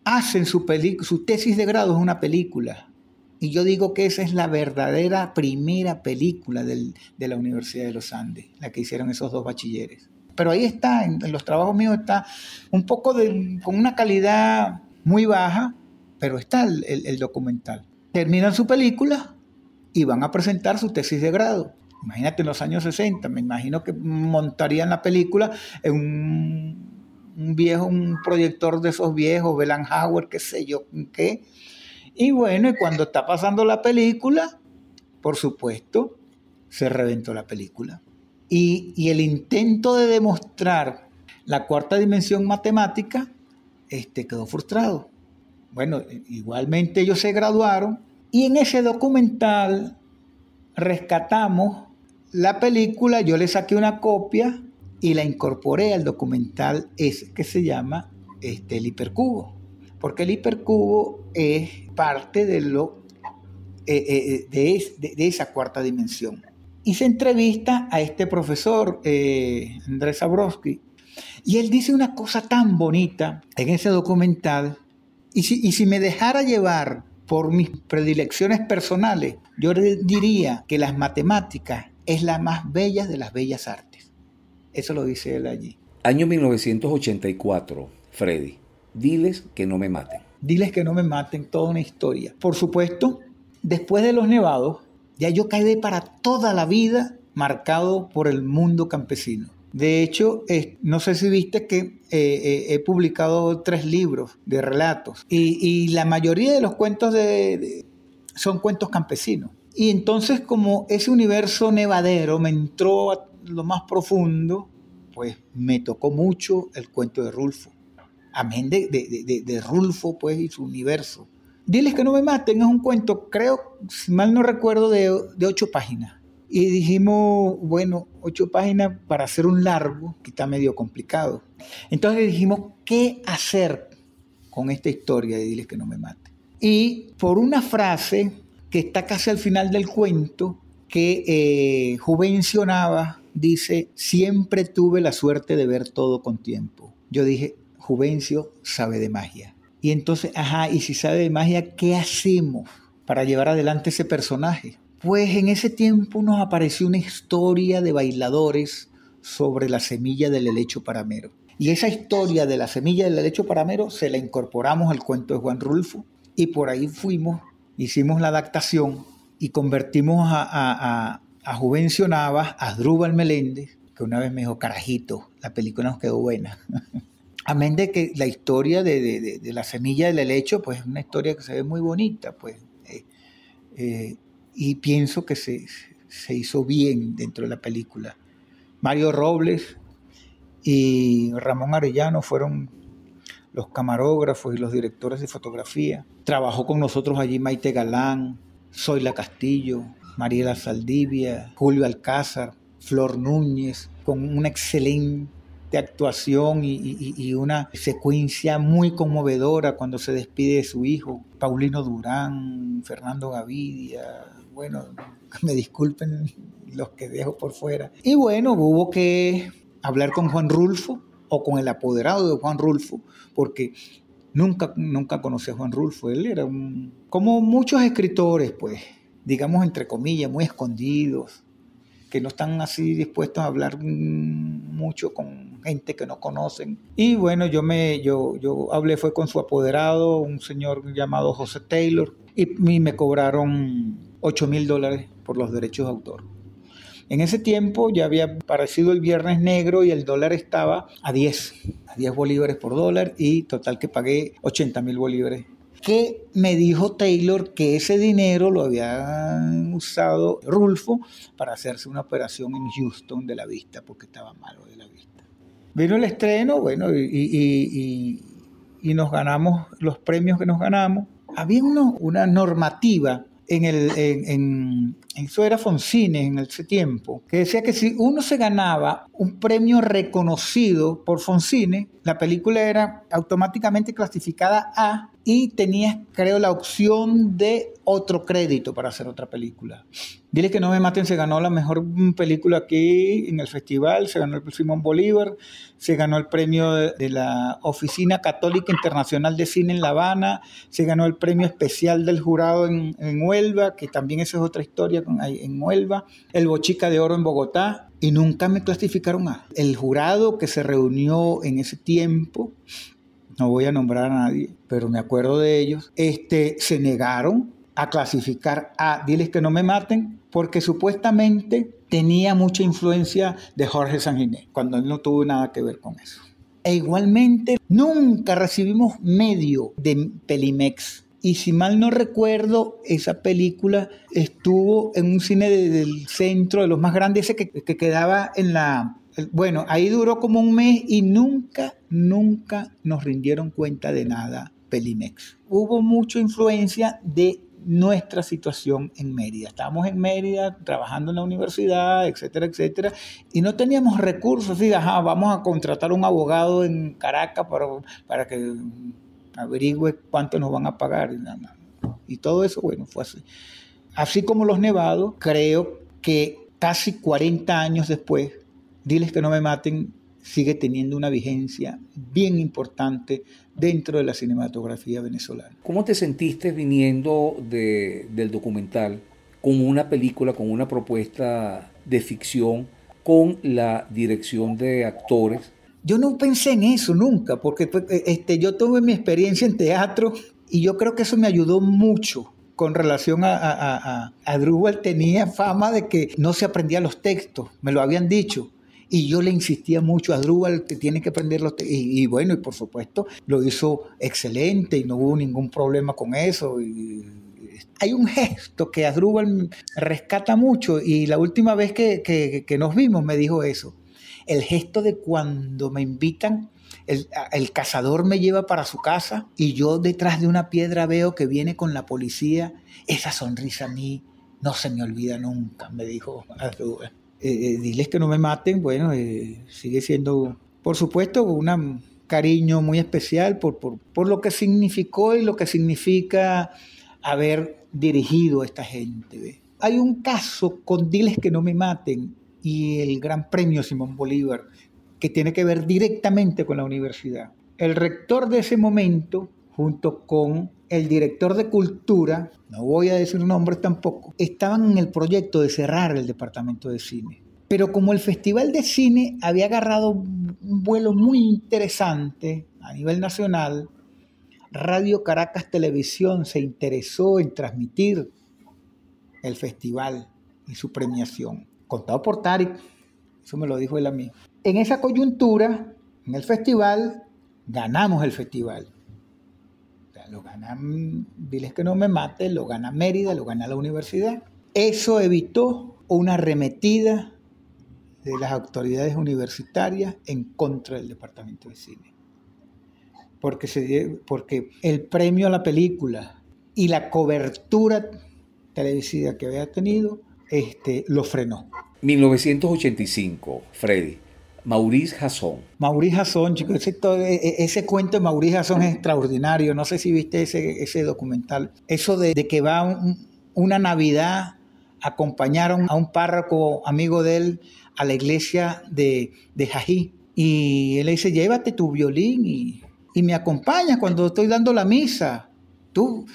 hacen su, tesis de grado, es una película. Y yo digo que esa es la verdadera primera película de la Universidad de los Andes, la que hicieron esos dos bachilleres. Pero ahí está, en, los trabajos míos está un poco de, con una calidad muy baja, pero está el, documental. Terminan su película y van a presentar su tesis de grado. Imagínate en los años 60, me imagino que montarían la película en un, viejo, un proyector de esos viejos, Howard, qué sé yo, qué. Y bueno, y cuando está pasando la película, por supuesto, se reventó la película. Y, y el intento de demostrar la cuarta dimensión matemática este, quedó frustrado. Bueno, igualmente ellos se graduaron y en ese documental rescatamos la película, yo le saqué una copia y la incorporé al documental ese que se llama este, el hipercubo. Porque el hipercubo es parte de, lo, eh, eh, de, de, esa cuarta dimensión. Y se entrevista a este profesor, eh, Andrés Zabrowski, y él dice una cosa tan bonita en ese documental y si, me dejara llevar por mis predilecciones personales, yo diría que las matemáticas es la más bella de las bellas artes. Eso lo dice él allí.
Año 1984, Freddy. Diles que no me maten.
Diles que no me maten, toda una historia. Por supuesto, después de los nevados, ya yo quedé para toda la vida marcado por el mundo campesino. De hecho, no sé si viste que eh, eh, he publicado tres libros de relatos y, la mayoría de los cuentos son cuentos campesinos. Y entonces como ese universo nevadero me entró a lo más profundo, pues me tocó mucho el cuento de Rulfo. Amén de, de, Rulfo pues y su universo. Diles que no me maten es un cuento, creo, si mal no recuerdo, de ocho páginas y dijimos, bueno, ocho páginas para hacer un largo, que está medio complicado. Entonces dijimos, ¿qué hacer con esta historia de Diles que no me mate? Y por una frase que está casi al final del cuento, que eh, Juvencio dice, siempre tuve la suerte de ver todo con tiempo. Yo dije, Juvencio sabe de magia. Y entonces, ajá, y si sabe de magia, ¿qué hacemos para llevar adelante ese personaje? Pues en ese tiempo nos apareció una historia de bailadores sobre la semilla del helecho paramero. Y esa historia de la semilla del helecho paramero se la incorporamos al cuento de Juan Rulfo y por ahí fuimos, hicimos la adaptación y convertimos a, a, a, Juvencio Navas, a Drúbal Meléndez, que una vez me dijo, carajito, la película nos quedó buena. Amén de que la historia de, la semilla del helecho, pues es una historia que se ve muy bonita, pues. Eh, eh, y pienso que se, se hizo bien dentro de la película. Mario Robles y Ramón Arellano fueron los camarógrafos y los directores de fotografía. Trabajó con nosotros allí Maite Galán, Zoila Castillo, Mariela Saldivia, Julio Alcázar, Flor Núñez, con una excelente actuación y, una secuencia muy conmovedora cuando se despide de su hijo, Paulino Durán, Fernando Gavidia, bueno, me disculpen los que dejo por fuera. Y bueno, hubo que hablar con Juan Rulfo o con el apoderado de Juan Rulfo, porque nunca, nunca conocí a Juan Rulfo. Él era un, como muchos escritores, pues, digamos entre comillas, muy escondidos, que no están así dispuestos a hablar mucho con gente que no conocen. Y bueno, yo me yo, yo hablé fue con su apoderado, un señor llamado José Taylor, y, me cobraron 8 mil dólares por los derechos de autor. En ese tiempo ya había aparecido el Viernes Negro y el dólar estaba a 10, a 10 bolívares por dólar y total que pagué 80 mil bolívares. Que me dijo Taylor que ese dinero lo había usado Rulfo para hacerse una operación en Houston de la vista, porque estaba malo de la vista. Vino el estreno, bueno, y, nos ganamos los premios que nos ganamos. Había una normativa en el, en, eso era Foncine en ese tiempo, que decía que si uno se ganaba un premio reconocido por Foncine, la película era automáticamente clasificada A y tenías, creo, la opción de otro crédito para hacer otra película. Dile que no me maten, se ganó la mejor película aquí en el festival, se ganó el Simón Bolívar, se ganó el premio de, la Oficina Católica Internacional de Cine en La Habana, se ganó el premio especial del jurado en, Huelva, que también esa es otra historia en Huelva, el Bochica de Oro en Bogotá, y nunca me clasificaron a. El jurado que se reunió en ese tiempo, no voy a nombrar a nadie, pero me acuerdo de ellos, este, se negaron a clasificar a Diles que no me maten, porque supuestamente tenía mucha influencia de Jorge Sanguinet, cuando él no tuvo nada que ver con eso. E igualmente, nunca recibimos medio de Pelimex. Y si mal no recuerdo, esa película estuvo en un cine del centro, de los más grandes, ese que, que quedaba en la... Bueno, ahí duró como un mes y nunca, nunca nos rindieron cuenta de nada Pelimex. Hubo mucha influencia de nuestra situación en Mérida. Estábamos en Mérida trabajando en la universidad, etcétera, etcétera, y no teníamos recursos. Y, ajá, vamos a contratar un abogado en Caracas para, para que averigüe cuánto nos van a pagar. Y, y todo eso, bueno, fue así. Así como los nevados, creo que casi 40 años después, diles que no me maten, sigue teniendo una vigencia bien importante dentro de la cinematografía venezolana.
¿Cómo te sentiste viniendo del documental con una película, con una propuesta de ficción, con la dirección de actores?
Yo no pensé en eso nunca, porque pues, eh, este, yo tuve mi experiencia en teatro y yo creo que eso me ayudó mucho con relación a, a, a, tenía fama de que no se aprendía los textos, me lo habían dicho. Y yo le insistía mucho a Drúbal que tiene que aprenderlo. Y, y, bueno, y por supuesto lo hizo excelente y no hubo ningún problema con eso. Hay un gesto que Adrúbal rescata mucho y la última vez que, que, nos vimos me dijo eso. El gesto de cuando me invitan, el, el, cazador me lleva para su casa y yo detrás de una piedra veo que viene con la policía. Esa sonrisa a mí no se me olvida nunca, me dijo. Eh, eh, diles que no me maten, bueno, eh, sigue siendo, por supuesto, un cariño muy especial por, por, lo que significó y lo que significa haber dirigido a esta gente. Hay un caso con Diles que no me maten y el Gran Premio Simón Bolívar que tiene que ver directamente con la universidad. El rector de ese momento, junto con el director de cultura, no voy a decir nombres tampoco, estaban en el proyecto de cerrar el departamento de cine. Pero como el Festival de Cine había agarrado un vuelo muy interesante a nivel nacional, Radio Caracas Televisión se interesó en transmitir el festival y su premiación. Contado por Tarik, eso me lo dijo él a mí. En esa coyuntura, en el festival, ganamos el festival. Lo ganan, diles que no me mate, lo gana Mérida, lo gana la universidad. Eso evitó una arremetida de las autoridades universitarias en contra del departamento de cine. Porque, se, porque el premio a la película y la cobertura televisiva que había tenido este, lo frenó.
1985, Freddy. Maurice Jasson.
Maurice Jasson, chicos, ese, e, e, ese, cuento de Maurice Jasson es extraordinario. No sé si viste ese, ese documental. Eso de, que va una Navidad acompañaron a un párroco amigo de él a la iglesia de, de Jají. Y él le dice, llévate tu violín y, y me acompañas cuando estoy dando la misa. Tú.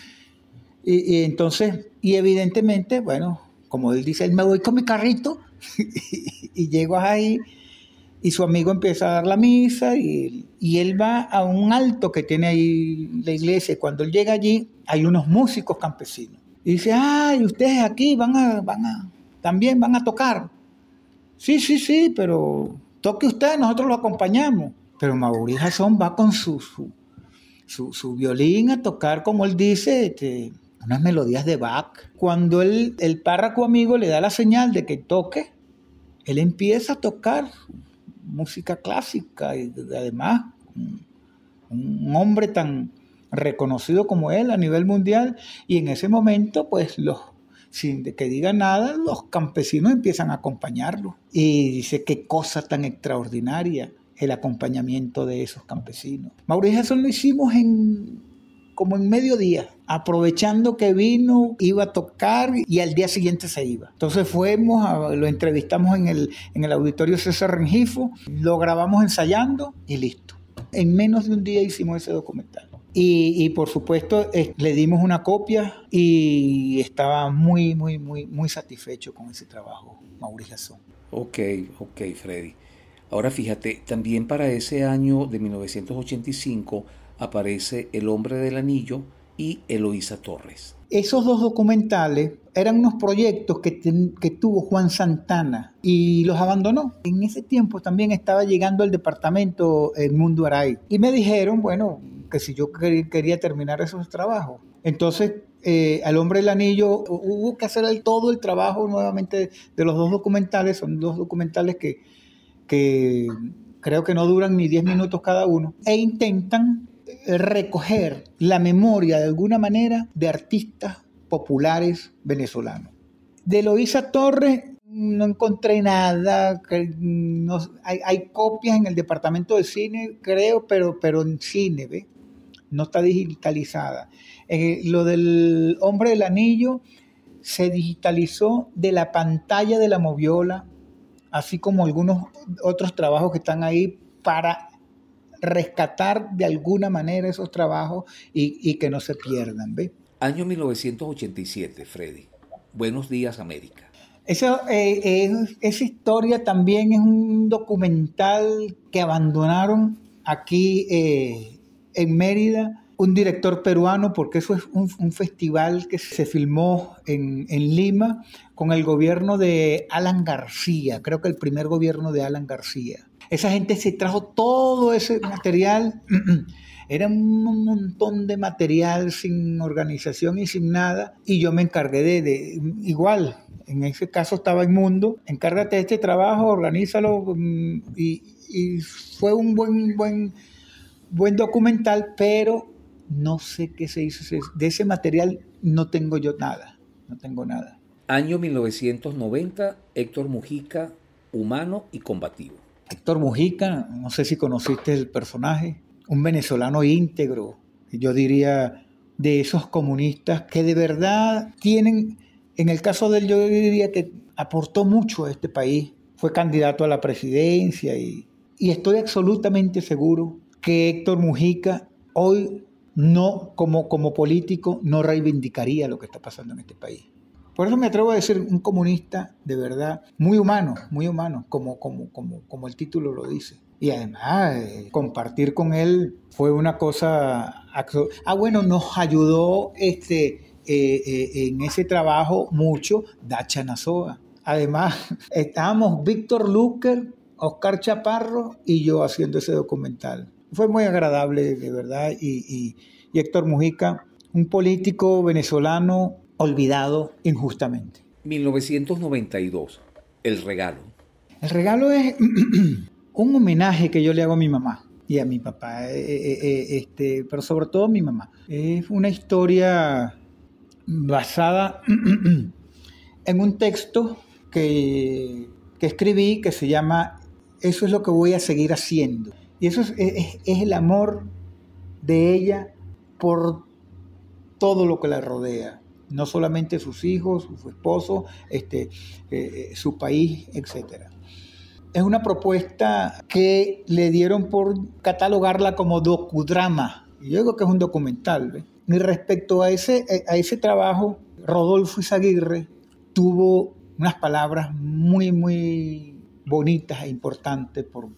Y, y, entonces, y evidentemente, bueno, como él dice, él me voy con mi carrito y, llego ahí y su amigo empieza a dar la misa y, él va a un alto que tiene ahí la iglesia. Cuando él llega allí, hay unos músicos campesinos. Y dice, ay, ustedes aquí van a, van a, también van a tocar. Sí, sí, sí, pero toque usted, nosotros lo acompañamos. Pero Mauricio Jason va con su, su, su, violín a tocar, como él dice, este, unas melodías de Bach. Cuando el párroco amigo le da la señal de que toque, él empieza a tocar música clásica y además un hombre tan reconocido como él a nivel mundial. Y en ese momento pues los sin que diga nada los campesinos empiezan a acompañarlo. Y dice qué cosa tan extraordinaria el acompañamiento de esos campesinos. Mauricio eso lo hicimos en como en mediodía, aprovechando que vino, iba a tocar y al día siguiente se iba. Entonces fuimos, lo entrevistamos en el, en el auditorio César Rengifo, lo grabamos ensayando y listo. En menos de un día hicimos ese documental. Y, por supuesto le dimos una copia y estaba muy, muy, muy, muy satisfecho con ese trabajo, Mauricio Son.
Ok, ok, Freddy. Ahora fíjate, también para ese año de 1985 aparece El hombre del anillo Eloísa Torres.
Esos dos documentales eran unos proyectos que, que, tuvo Juan Santana y los abandonó. En ese tiempo también estaba llegando al departamento El Mundo Aray y me dijeron, bueno, que si yo quería terminar esos trabajos. Entonces, eh, al hombre del anillo hubo que hacer todo el trabajo nuevamente de los dos documentales. Son dos documentales que, que creo que no duran ni 10 minutos cada uno e intentan recoger la memoria de alguna manera de artistas populares venezolanos. De Loisa Torres no encontré nada, hay, copias en el departamento de cine, creo, pero, pero en cine, ¿ve? no está digitalizada. Eh, lo del hombre del anillo se digitalizó de la pantalla de la moviola, así como algunos otros trabajos que están ahí para rescatar de alguna manera esos trabajos y, que no se pierdan. ¿ve?
Año 1987, Freddy. Buenos días, América.
Esa, eh, esa historia también es un documental que abandonaron aquí eh, en Mérida un director peruano, porque eso es un, festival que se filmó en, en, Lima con el gobierno de Alan García, creo que el primer gobierno de Alan García. Esa gente se trajo todo ese material. Era un montón de material sin organización y sin nada. Y yo me encargué de, igual, en ese caso estaba inmundo, encárgate de este trabajo, organízalo. Mm, y, fue un buen, buen, buen documental, pero no sé qué se hizo. De ese material no tengo yo nada, no tengo nada.
Año 1990, Héctor Mujica, humano y combativo.
Héctor Mujica, no sé si conociste el personaje, un venezolano íntegro, yo diría de esos comunistas que de verdad tienen, en el caso de él yo diría que aportó mucho a este país, fue candidato a la presidencia y, estoy absolutamente seguro que Héctor Mujica hoy no, como, como político, no reivindicaría lo que está pasando en este país. Por eso me atrevo a decir un comunista de verdad, muy humano, muy humano, como, como, como, como el título lo dice. Y además, eh, compartir con él fue una cosa... Ah, bueno, nos ayudó este, eh, eh, en ese trabajo mucho Dacha Nazoa. Además, estábamos Víctor Luker, Oscar Chaparro y yo haciendo ese documental. Fue muy agradable, de verdad. Y, y Héctor Mujica, un político venezolano olvidado injustamente.
1992, el regalo.
El regalo es un homenaje que yo le hago a mi mamá y a mi papá, eh, eh, eh, este, pero sobre todo a mi mamá. Es una historia basada en un texto que, que, escribí que se llama Eso es lo que voy a seguir haciendo. Y eso es, es, es el amor de ella por todo lo que la rodea no solamente sus hijos, su esposo, este, su país, etc. Es una propuesta que le dieron por catalogarla como docudrama. Yo digo que es un documental. Y respecto a ese, a ese trabajo, Rodolfo Izaguirre tuvo unas palabras muy, muy bonitas e importantes. Por,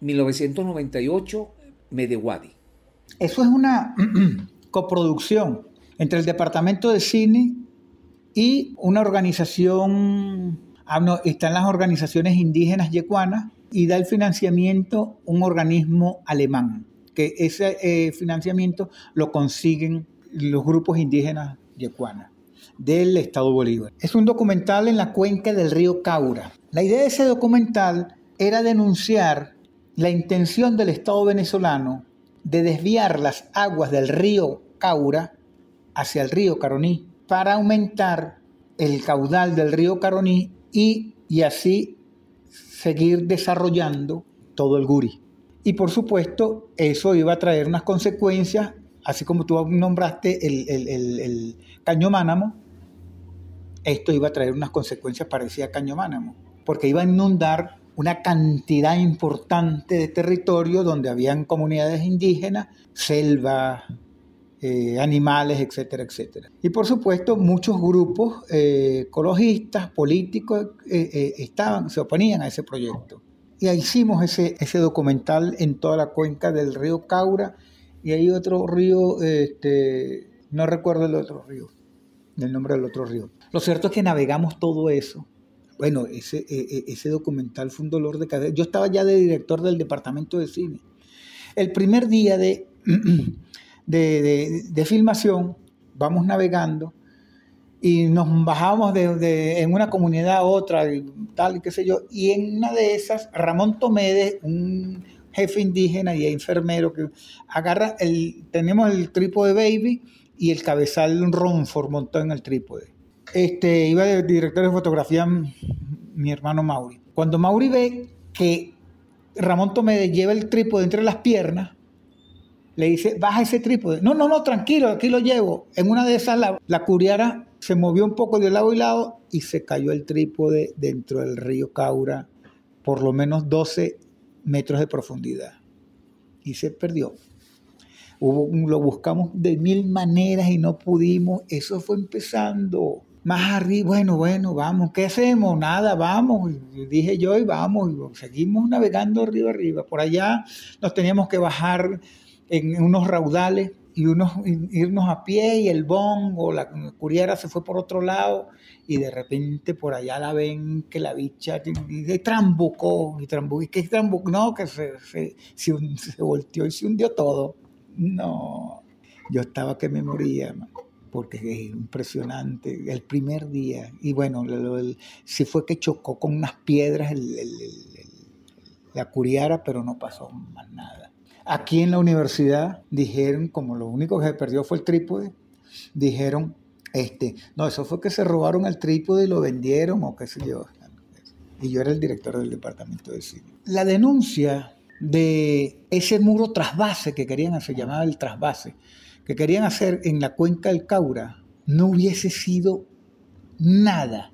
1998, Medewadi.
Eso es una coproducción entre el Departamento de Cine y una organización Ah, están las organizaciones indígenas yecuanas y da el financiamiento un organismo alemán, que ese eh, financiamiento lo consiguen los grupos indígenas yecuanas del Estado Bolívar. Es un documental en la cuenca del río Caura. La idea de ese documental era denunciar la intención del Estado venezolano de desviar las aguas del río Caura hacia el río Caroní para aumentar el caudal del río Caroní y, así seguir desarrollando todo el guri. Y por supuesto, eso iba a traer unas consecuencias, así como tú nombraste el, el, el, caño mánamo, esto iba a traer unas consecuencias parecidas a caño mánamo, porque iba a inundar una cantidad importante de territorio donde habían comunidades indígenas, selva, eh, animales, etcétera, etcétera. Y por supuesto, muchos grupos eh, ecologistas, políticos, eh, estaban, se oponían a ese proyecto. Y ahí hicimos ese, ese documental en toda la cuenca del río Caura y hay otro río, este, no recuerdo el otro río, el nombre del otro río. Lo cierto es que navegamos todo eso. Bueno, ese, ese documental fue un dolor de cabeza. Yo estaba ya de director del departamento de cine. El primer día de de, filmación, vamos navegando y nos bajamos de, en una comunidad a otra, tal, qué sé yo, y en una de esas, Ramón Tomedes, un jefe indígena y enfermero, que agarra, el, tenemos el trípode baby y el cabezal Ronford montó en el trípode. Este, iba de director de fotografía mi hermano Mauri. Cuando Mauri ve que Ramón Tomedes lleva el trípode entre las piernas, le dice, baja ese trípode. No, no, no, tranquilo, aquí lo llevo. En una de esas, la, curiara se movió un poco de lado y lado y se cayó el trípode dentro del río Caura, por lo menos 12 metros de profundidad. Y se perdió. Hubo, lo buscamos de mil maneras y no pudimos. Eso fue empezando. Más arriba, bueno, bueno, vamos, ¿qué hacemos? Nada, vamos, dije yo y vamos, y seguimos navegando arriba arriba. Por allá nos teníamos que bajar en unos raudales y unos, irnos a pie y el bon o la curiera se fue por otro lado y de repente por allá la ven que la bicha y trambucó y trambucó, que trambucó, no, que se, se, se, volteó y se hundió todo. No, yo estaba que me moría, porque es impresionante, el primer día. Y bueno, si fue que chocó con unas piedras la curiara, pero no pasó más nada. Aquí en la universidad dijeron, como lo único que se perdió fue el trípode, dijeron, este, no, eso fue que se robaron el trípode y lo vendieron o qué sé yo. Y yo era el director del departamento de cine. La denuncia de ese muro trasvase que querían hacer, llamado el trasvase, que querían hacer en la cuenca del Caura, no hubiese sido nada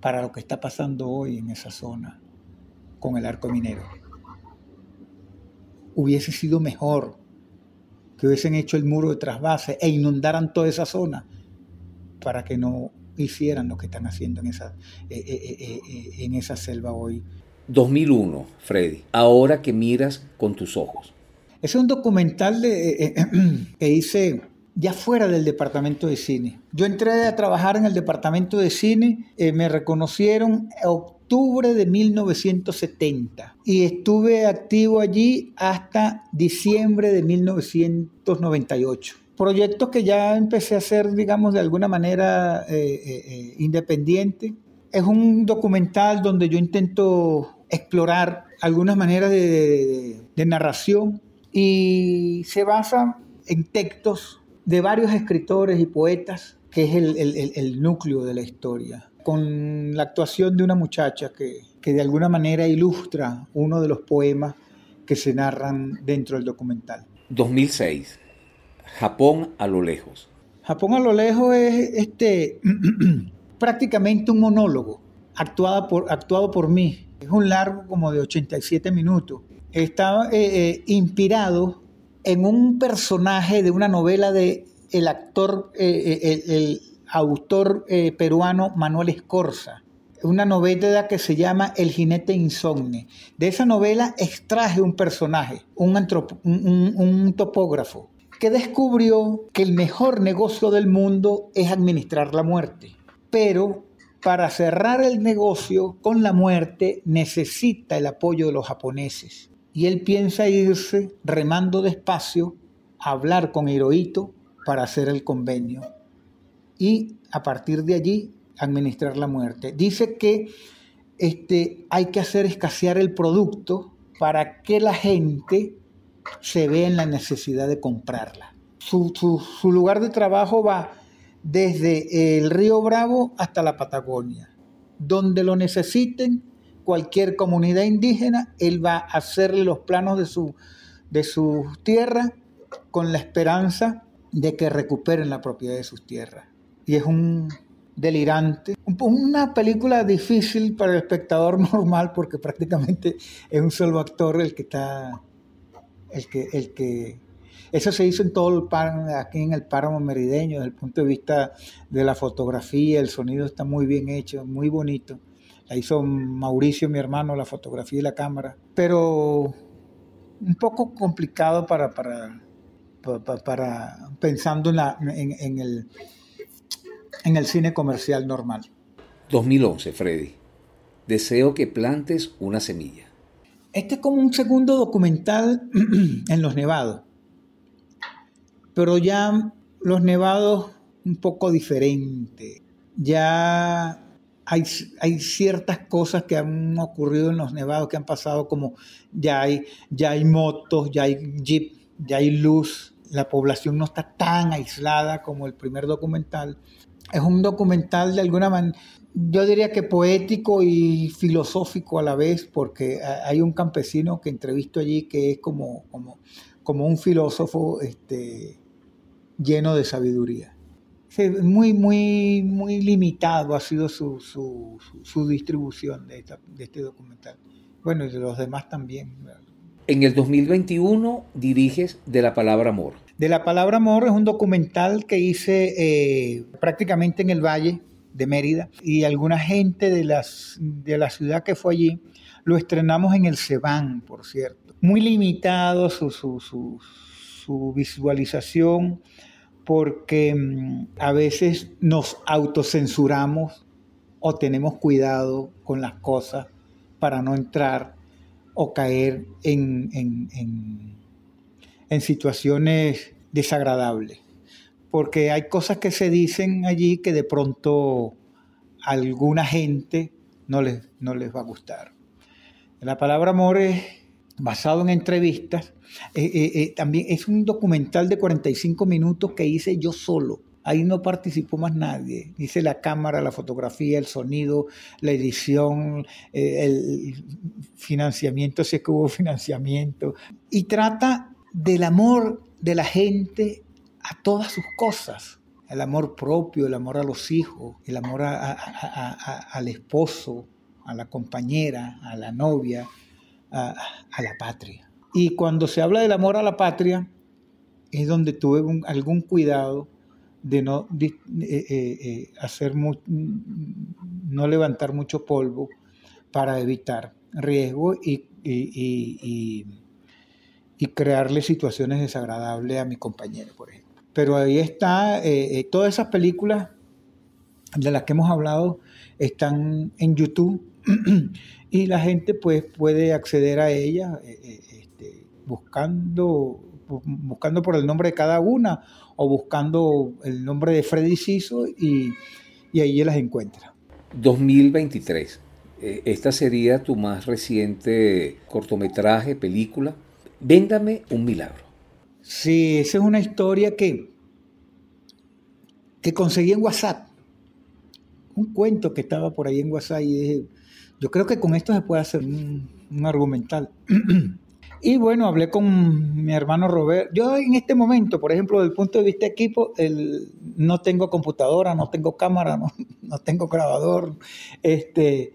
para lo que está pasando hoy en esa zona con el arco minero hubiese sido mejor que hubiesen hecho el muro de trasvase e inundaran toda esa zona para que no hicieran lo que están haciendo en esa, eh, eh, eh, en esa selva hoy.
2001, Freddy, ahora que miras con tus ojos.
Es un documental de, que hice ya fuera del departamento de cine. Yo entré a trabajar en el departamento de cine, me reconocieron, octubre de 1970 y estuve activo allí hasta diciembre de 1998. Proyectos que ya empecé a hacer, digamos, de alguna manera eh, eh, eh, independiente. Es un documental donde yo intento explorar algunas maneras de, narración y se basa en textos de varios escritores y poetas, que es el núcleo de la historia con la actuación de una muchacha que, de alguna manera ilustra uno de los poemas que se narran dentro del documental.
2006. Japón a lo lejos.
Japón a lo lejos es este, prácticamente un monólogo actuado por, actuado por mí. Es un largo como de 87 minutos. Está eh, eh, inspirado en un personaje de una novela de el actor, eh, el, autor eh, peruano Manuel Escorza, una novela que se llama El jinete insomne. De esa novela extraje un personaje, un, un topógrafo, que descubrió que el mejor negocio del mundo es administrar la muerte. Pero para cerrar el negocio con la muerte necesita el apoyo de los japoneses. Y él piensa irse remando despacio a hablar con Hirohito para hacer el convenio y a partir de allí administrar la muerte. Dice que este, hay que hacer escasear el producto para que la gente se vea en la necesidad de comprarla. Su, lugar de trabajo va desde el río Bravo hasta la Patagonia. Donde lo necesiten, cualquier comunidad indígena, él va a hacerle los planos de su, de su tierra con la esperanza de que recuperen la propiedad de sus tierras y es un delirante. Una película difícil para el espectador normal porque prácticamente es un solo actor el que está, el que, el que, eso se hizo en todo el páramo, aquí en el páramo merideño, desde el punto de vista de la fotografía, el sonido está muy bien hecho, muy bonito. La hizo Mauricio, mi hermano, la fotografía y la cámara, pero un poco complicado para, para, para, pensando en, la, en el en el cine comercial normal.
2011, Freddy. Deseo que plantes una semilla.
Este es como un segundo documental en los nevados, pero ya los nevados un poco diferente. Ya hay, hay, ciertas cosas que han ocurrido en los nevados que han pasado como ya hay, ya hay motos, ya hay jeep, ya hay luz. La población no está tan aislada como el primer documental es un documental de alguna manera, yo diría que poético y filosófico a la vez, porque hay un campesino que entrevisto allí que es como, como, como un filósofo este, lleno de sabiduría. Muy, muy, muy limitado ha sido su, su, su distribución de, de, este documental. Bueno, y de los demás también.
En el 2021 diriges De la Palabra Amor.
De la palabra amor es un documental que hice eh, prácticamente en el Valle de Mérida y alguna gente de, las, de la ciudad que fue allí lo estrenamos en el Cebán, por cierto. Muy limitado su, su, visualización porque mm, a veces nos autocensuramos o tenemos cuidado con las cosas para no entrar o caer en en situaciones desagradables, porque hay cosas que se dicen allí que de pronto a alguna gente no les, no les va a gustar. La palabra amor es basado en entrevistas. Eh, eh, eh, también es un documental de 45 minutos que hice yo solo. Ahí no participó más nadie. Hice la cámara, la fotografía, el sonido, la edición, el financiamiento, si es que hubo financiamiento. Y trata del amor de la gente a todas sus cosas. El amor propio, el amor a los hijos, el amor al esposo, a la compañera, a la novia, a, la patria. Y cuando se habla del amor a la patria, es donde tuve algún cuidado de no eh, eh, eh, hacer no levantar mucho polvo para evitar riesgo y crearle situaciones desagradables a mi compañero, por ejemplo. Pero ahí está, eh, eh, todas esas películas de las que hemos hablado están en YouTube y la gente pues puede acceder a ella eh, este, buscando, buscando por el nombre de cada una o buscando el nombre de Freddy Ciso y, y ahí las encuentra.
2023. Eh, esta sería tu más reciente cortometraje, película. Véndame un milagro.
Sí, esa es una historia que, que conseguí en WhatsApp. Un cuento que estaba por ahí en WhatsApp y dije, yo creo que con esto se puede hacer un, argumental. y bueno, hablé con mi hermano Robert. Yo en este momento, por ejemplo, desde el punto de vista de equipo, el, no tengo computadora, no tengo cámara, no, no tengo grabador. Este,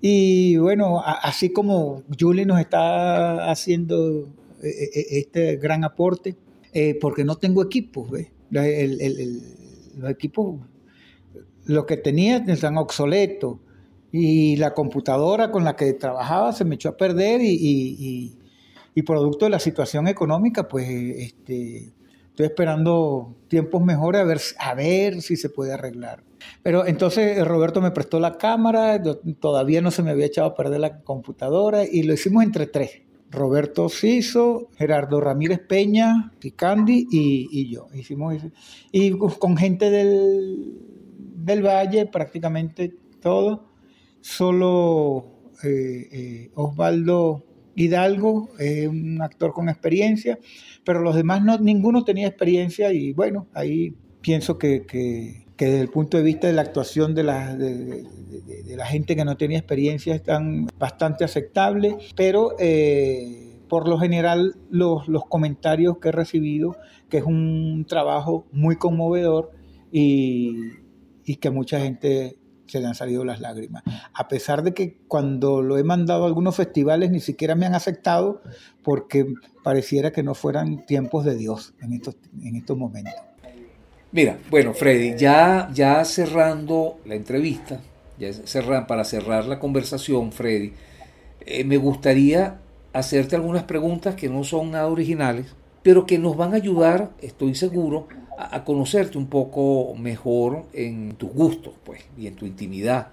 y bueno, así como Julie nos está haciendo este gran aporte, porque no tengo equipos, ¿ves? los equipos, los que tenía están obsoletos y la computadora con la que trabajaba se me echó a perder y, producto de la situación económica, pues este, estoy esperando tiempos mejores a ver, a ver si se puede arreglar. Pero entonces Roberto me prestó la cámara, todavía no se me había echado a perder la computadora y lo hicimos entre tres. Roberto Ciso, Gerardo Ramírez Peña, Picandi y, y yo. Hicimos Y con gente del, del Valle, prácticamente todo solo eh, eh, Osvaldo Hidalgo, es un actor con experiencia, pero los demás no, ninguno tenía experiencia y bueno, ahí pienso que, desde el punto de vista de la actuación de la, de, la gente que no tenía experiencia están bastante aceptables, pero eh, por lo general los, los comentarios que he recibido, que es un trabajo muy conmovedor y, y que mucha gente se le han salido las lágrimas. A pesar de que cuando lo he mandado a algunos festivales ni siquiera me han aceptado porque pareciera que no fueran tiempos de Dios en estos, en estos momentos.
Mira, bueno, Freddy, ya, ya cerrando la entrevista, ya cerran, para cerrar la conversación, Freddy, eh, me gustaría hacerte algunas preguntas que no son nada originales, pero que nos van a ayudar, estoy seguro, a, conocerte un poco mejor en tus gustos, pues, y en tu intimidad.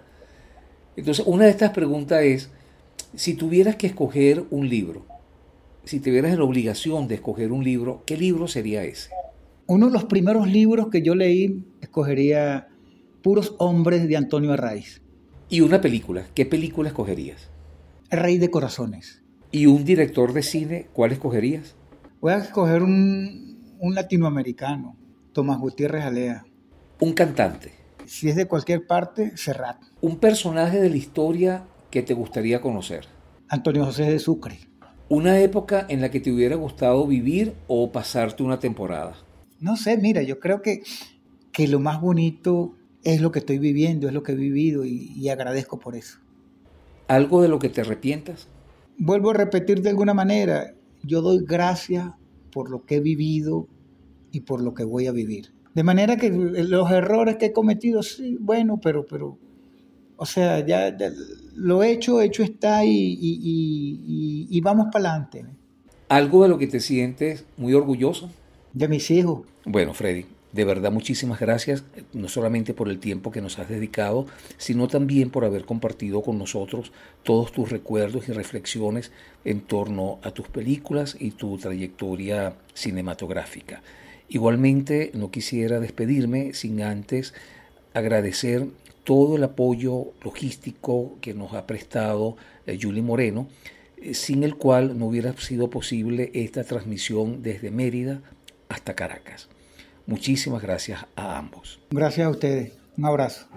Entonces, una de estas preguntas es, si tuvieras que escoger un libro, si tuvieras la obligación de escoger un libro, ¿qué libro sería ese?
Uno de los primeros libros que yo leí, escogería Puros Hombres de Antonio Arraiz.
¿Y una película? ¿Qué película escogerías?
El Rey de Corazones.
¿Y un director de cine, cuál escogerías?
Voy a escoger un, un latinoamericano, Tomás Gutiérrez Alea.
Un cantante.
Si es de cualquier parte, Serrat.
Un personaje de la historia que te gustaría conocer.
Antonio José de Sucre.
Una época en la que te hubiera gustado vivir o pasarte una temporada.
No sé, mira, yo creo que, que lo más bonito es lo que estoy viviendo, es lo que he vivido y, y agradezco por eso.
¿Algo de lo que te arrepientas?
Vuelvo a repetir de alguna manera, yo doy gracias por lo que he vivido, y por lo que voy a vivir. De manera que los errores que he cometido, sí, bueno, pero, pero o sea, ya, lo hecho, hecho está y, y, vamos para adelante.
¿Algo de lo que te sientes muy orgulloso?
De mis hijos.
Bueno, Freddy, de verdad muchísimas gracias, no solamente por el tiempo que nos has dedicado, sino también por haber compartido con nosotros todos tus recuerdos y reflexiones en torno a tus películas y tu trayectoria cinematográfica. Igualmente, no quisiera despedirme sin antes agradecer todo el apoyo logístico que nos ha prestado eh, Julie Moreno, eh, sin el cual no hubiera sido posible esta transmisión desde Mérida hasta Caracas. Muchísimas gracias a ambos.
Gracias a ustedes. Un abrazo.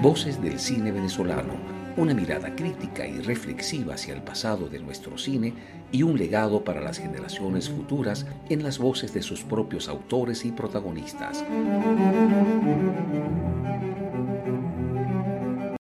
Voces del cine venezolano una mirada crítica y reflexiva hacia el pasado de nuestro cine y un legado para las generaciones futuras en las voces de sus propios autores y protagonistas.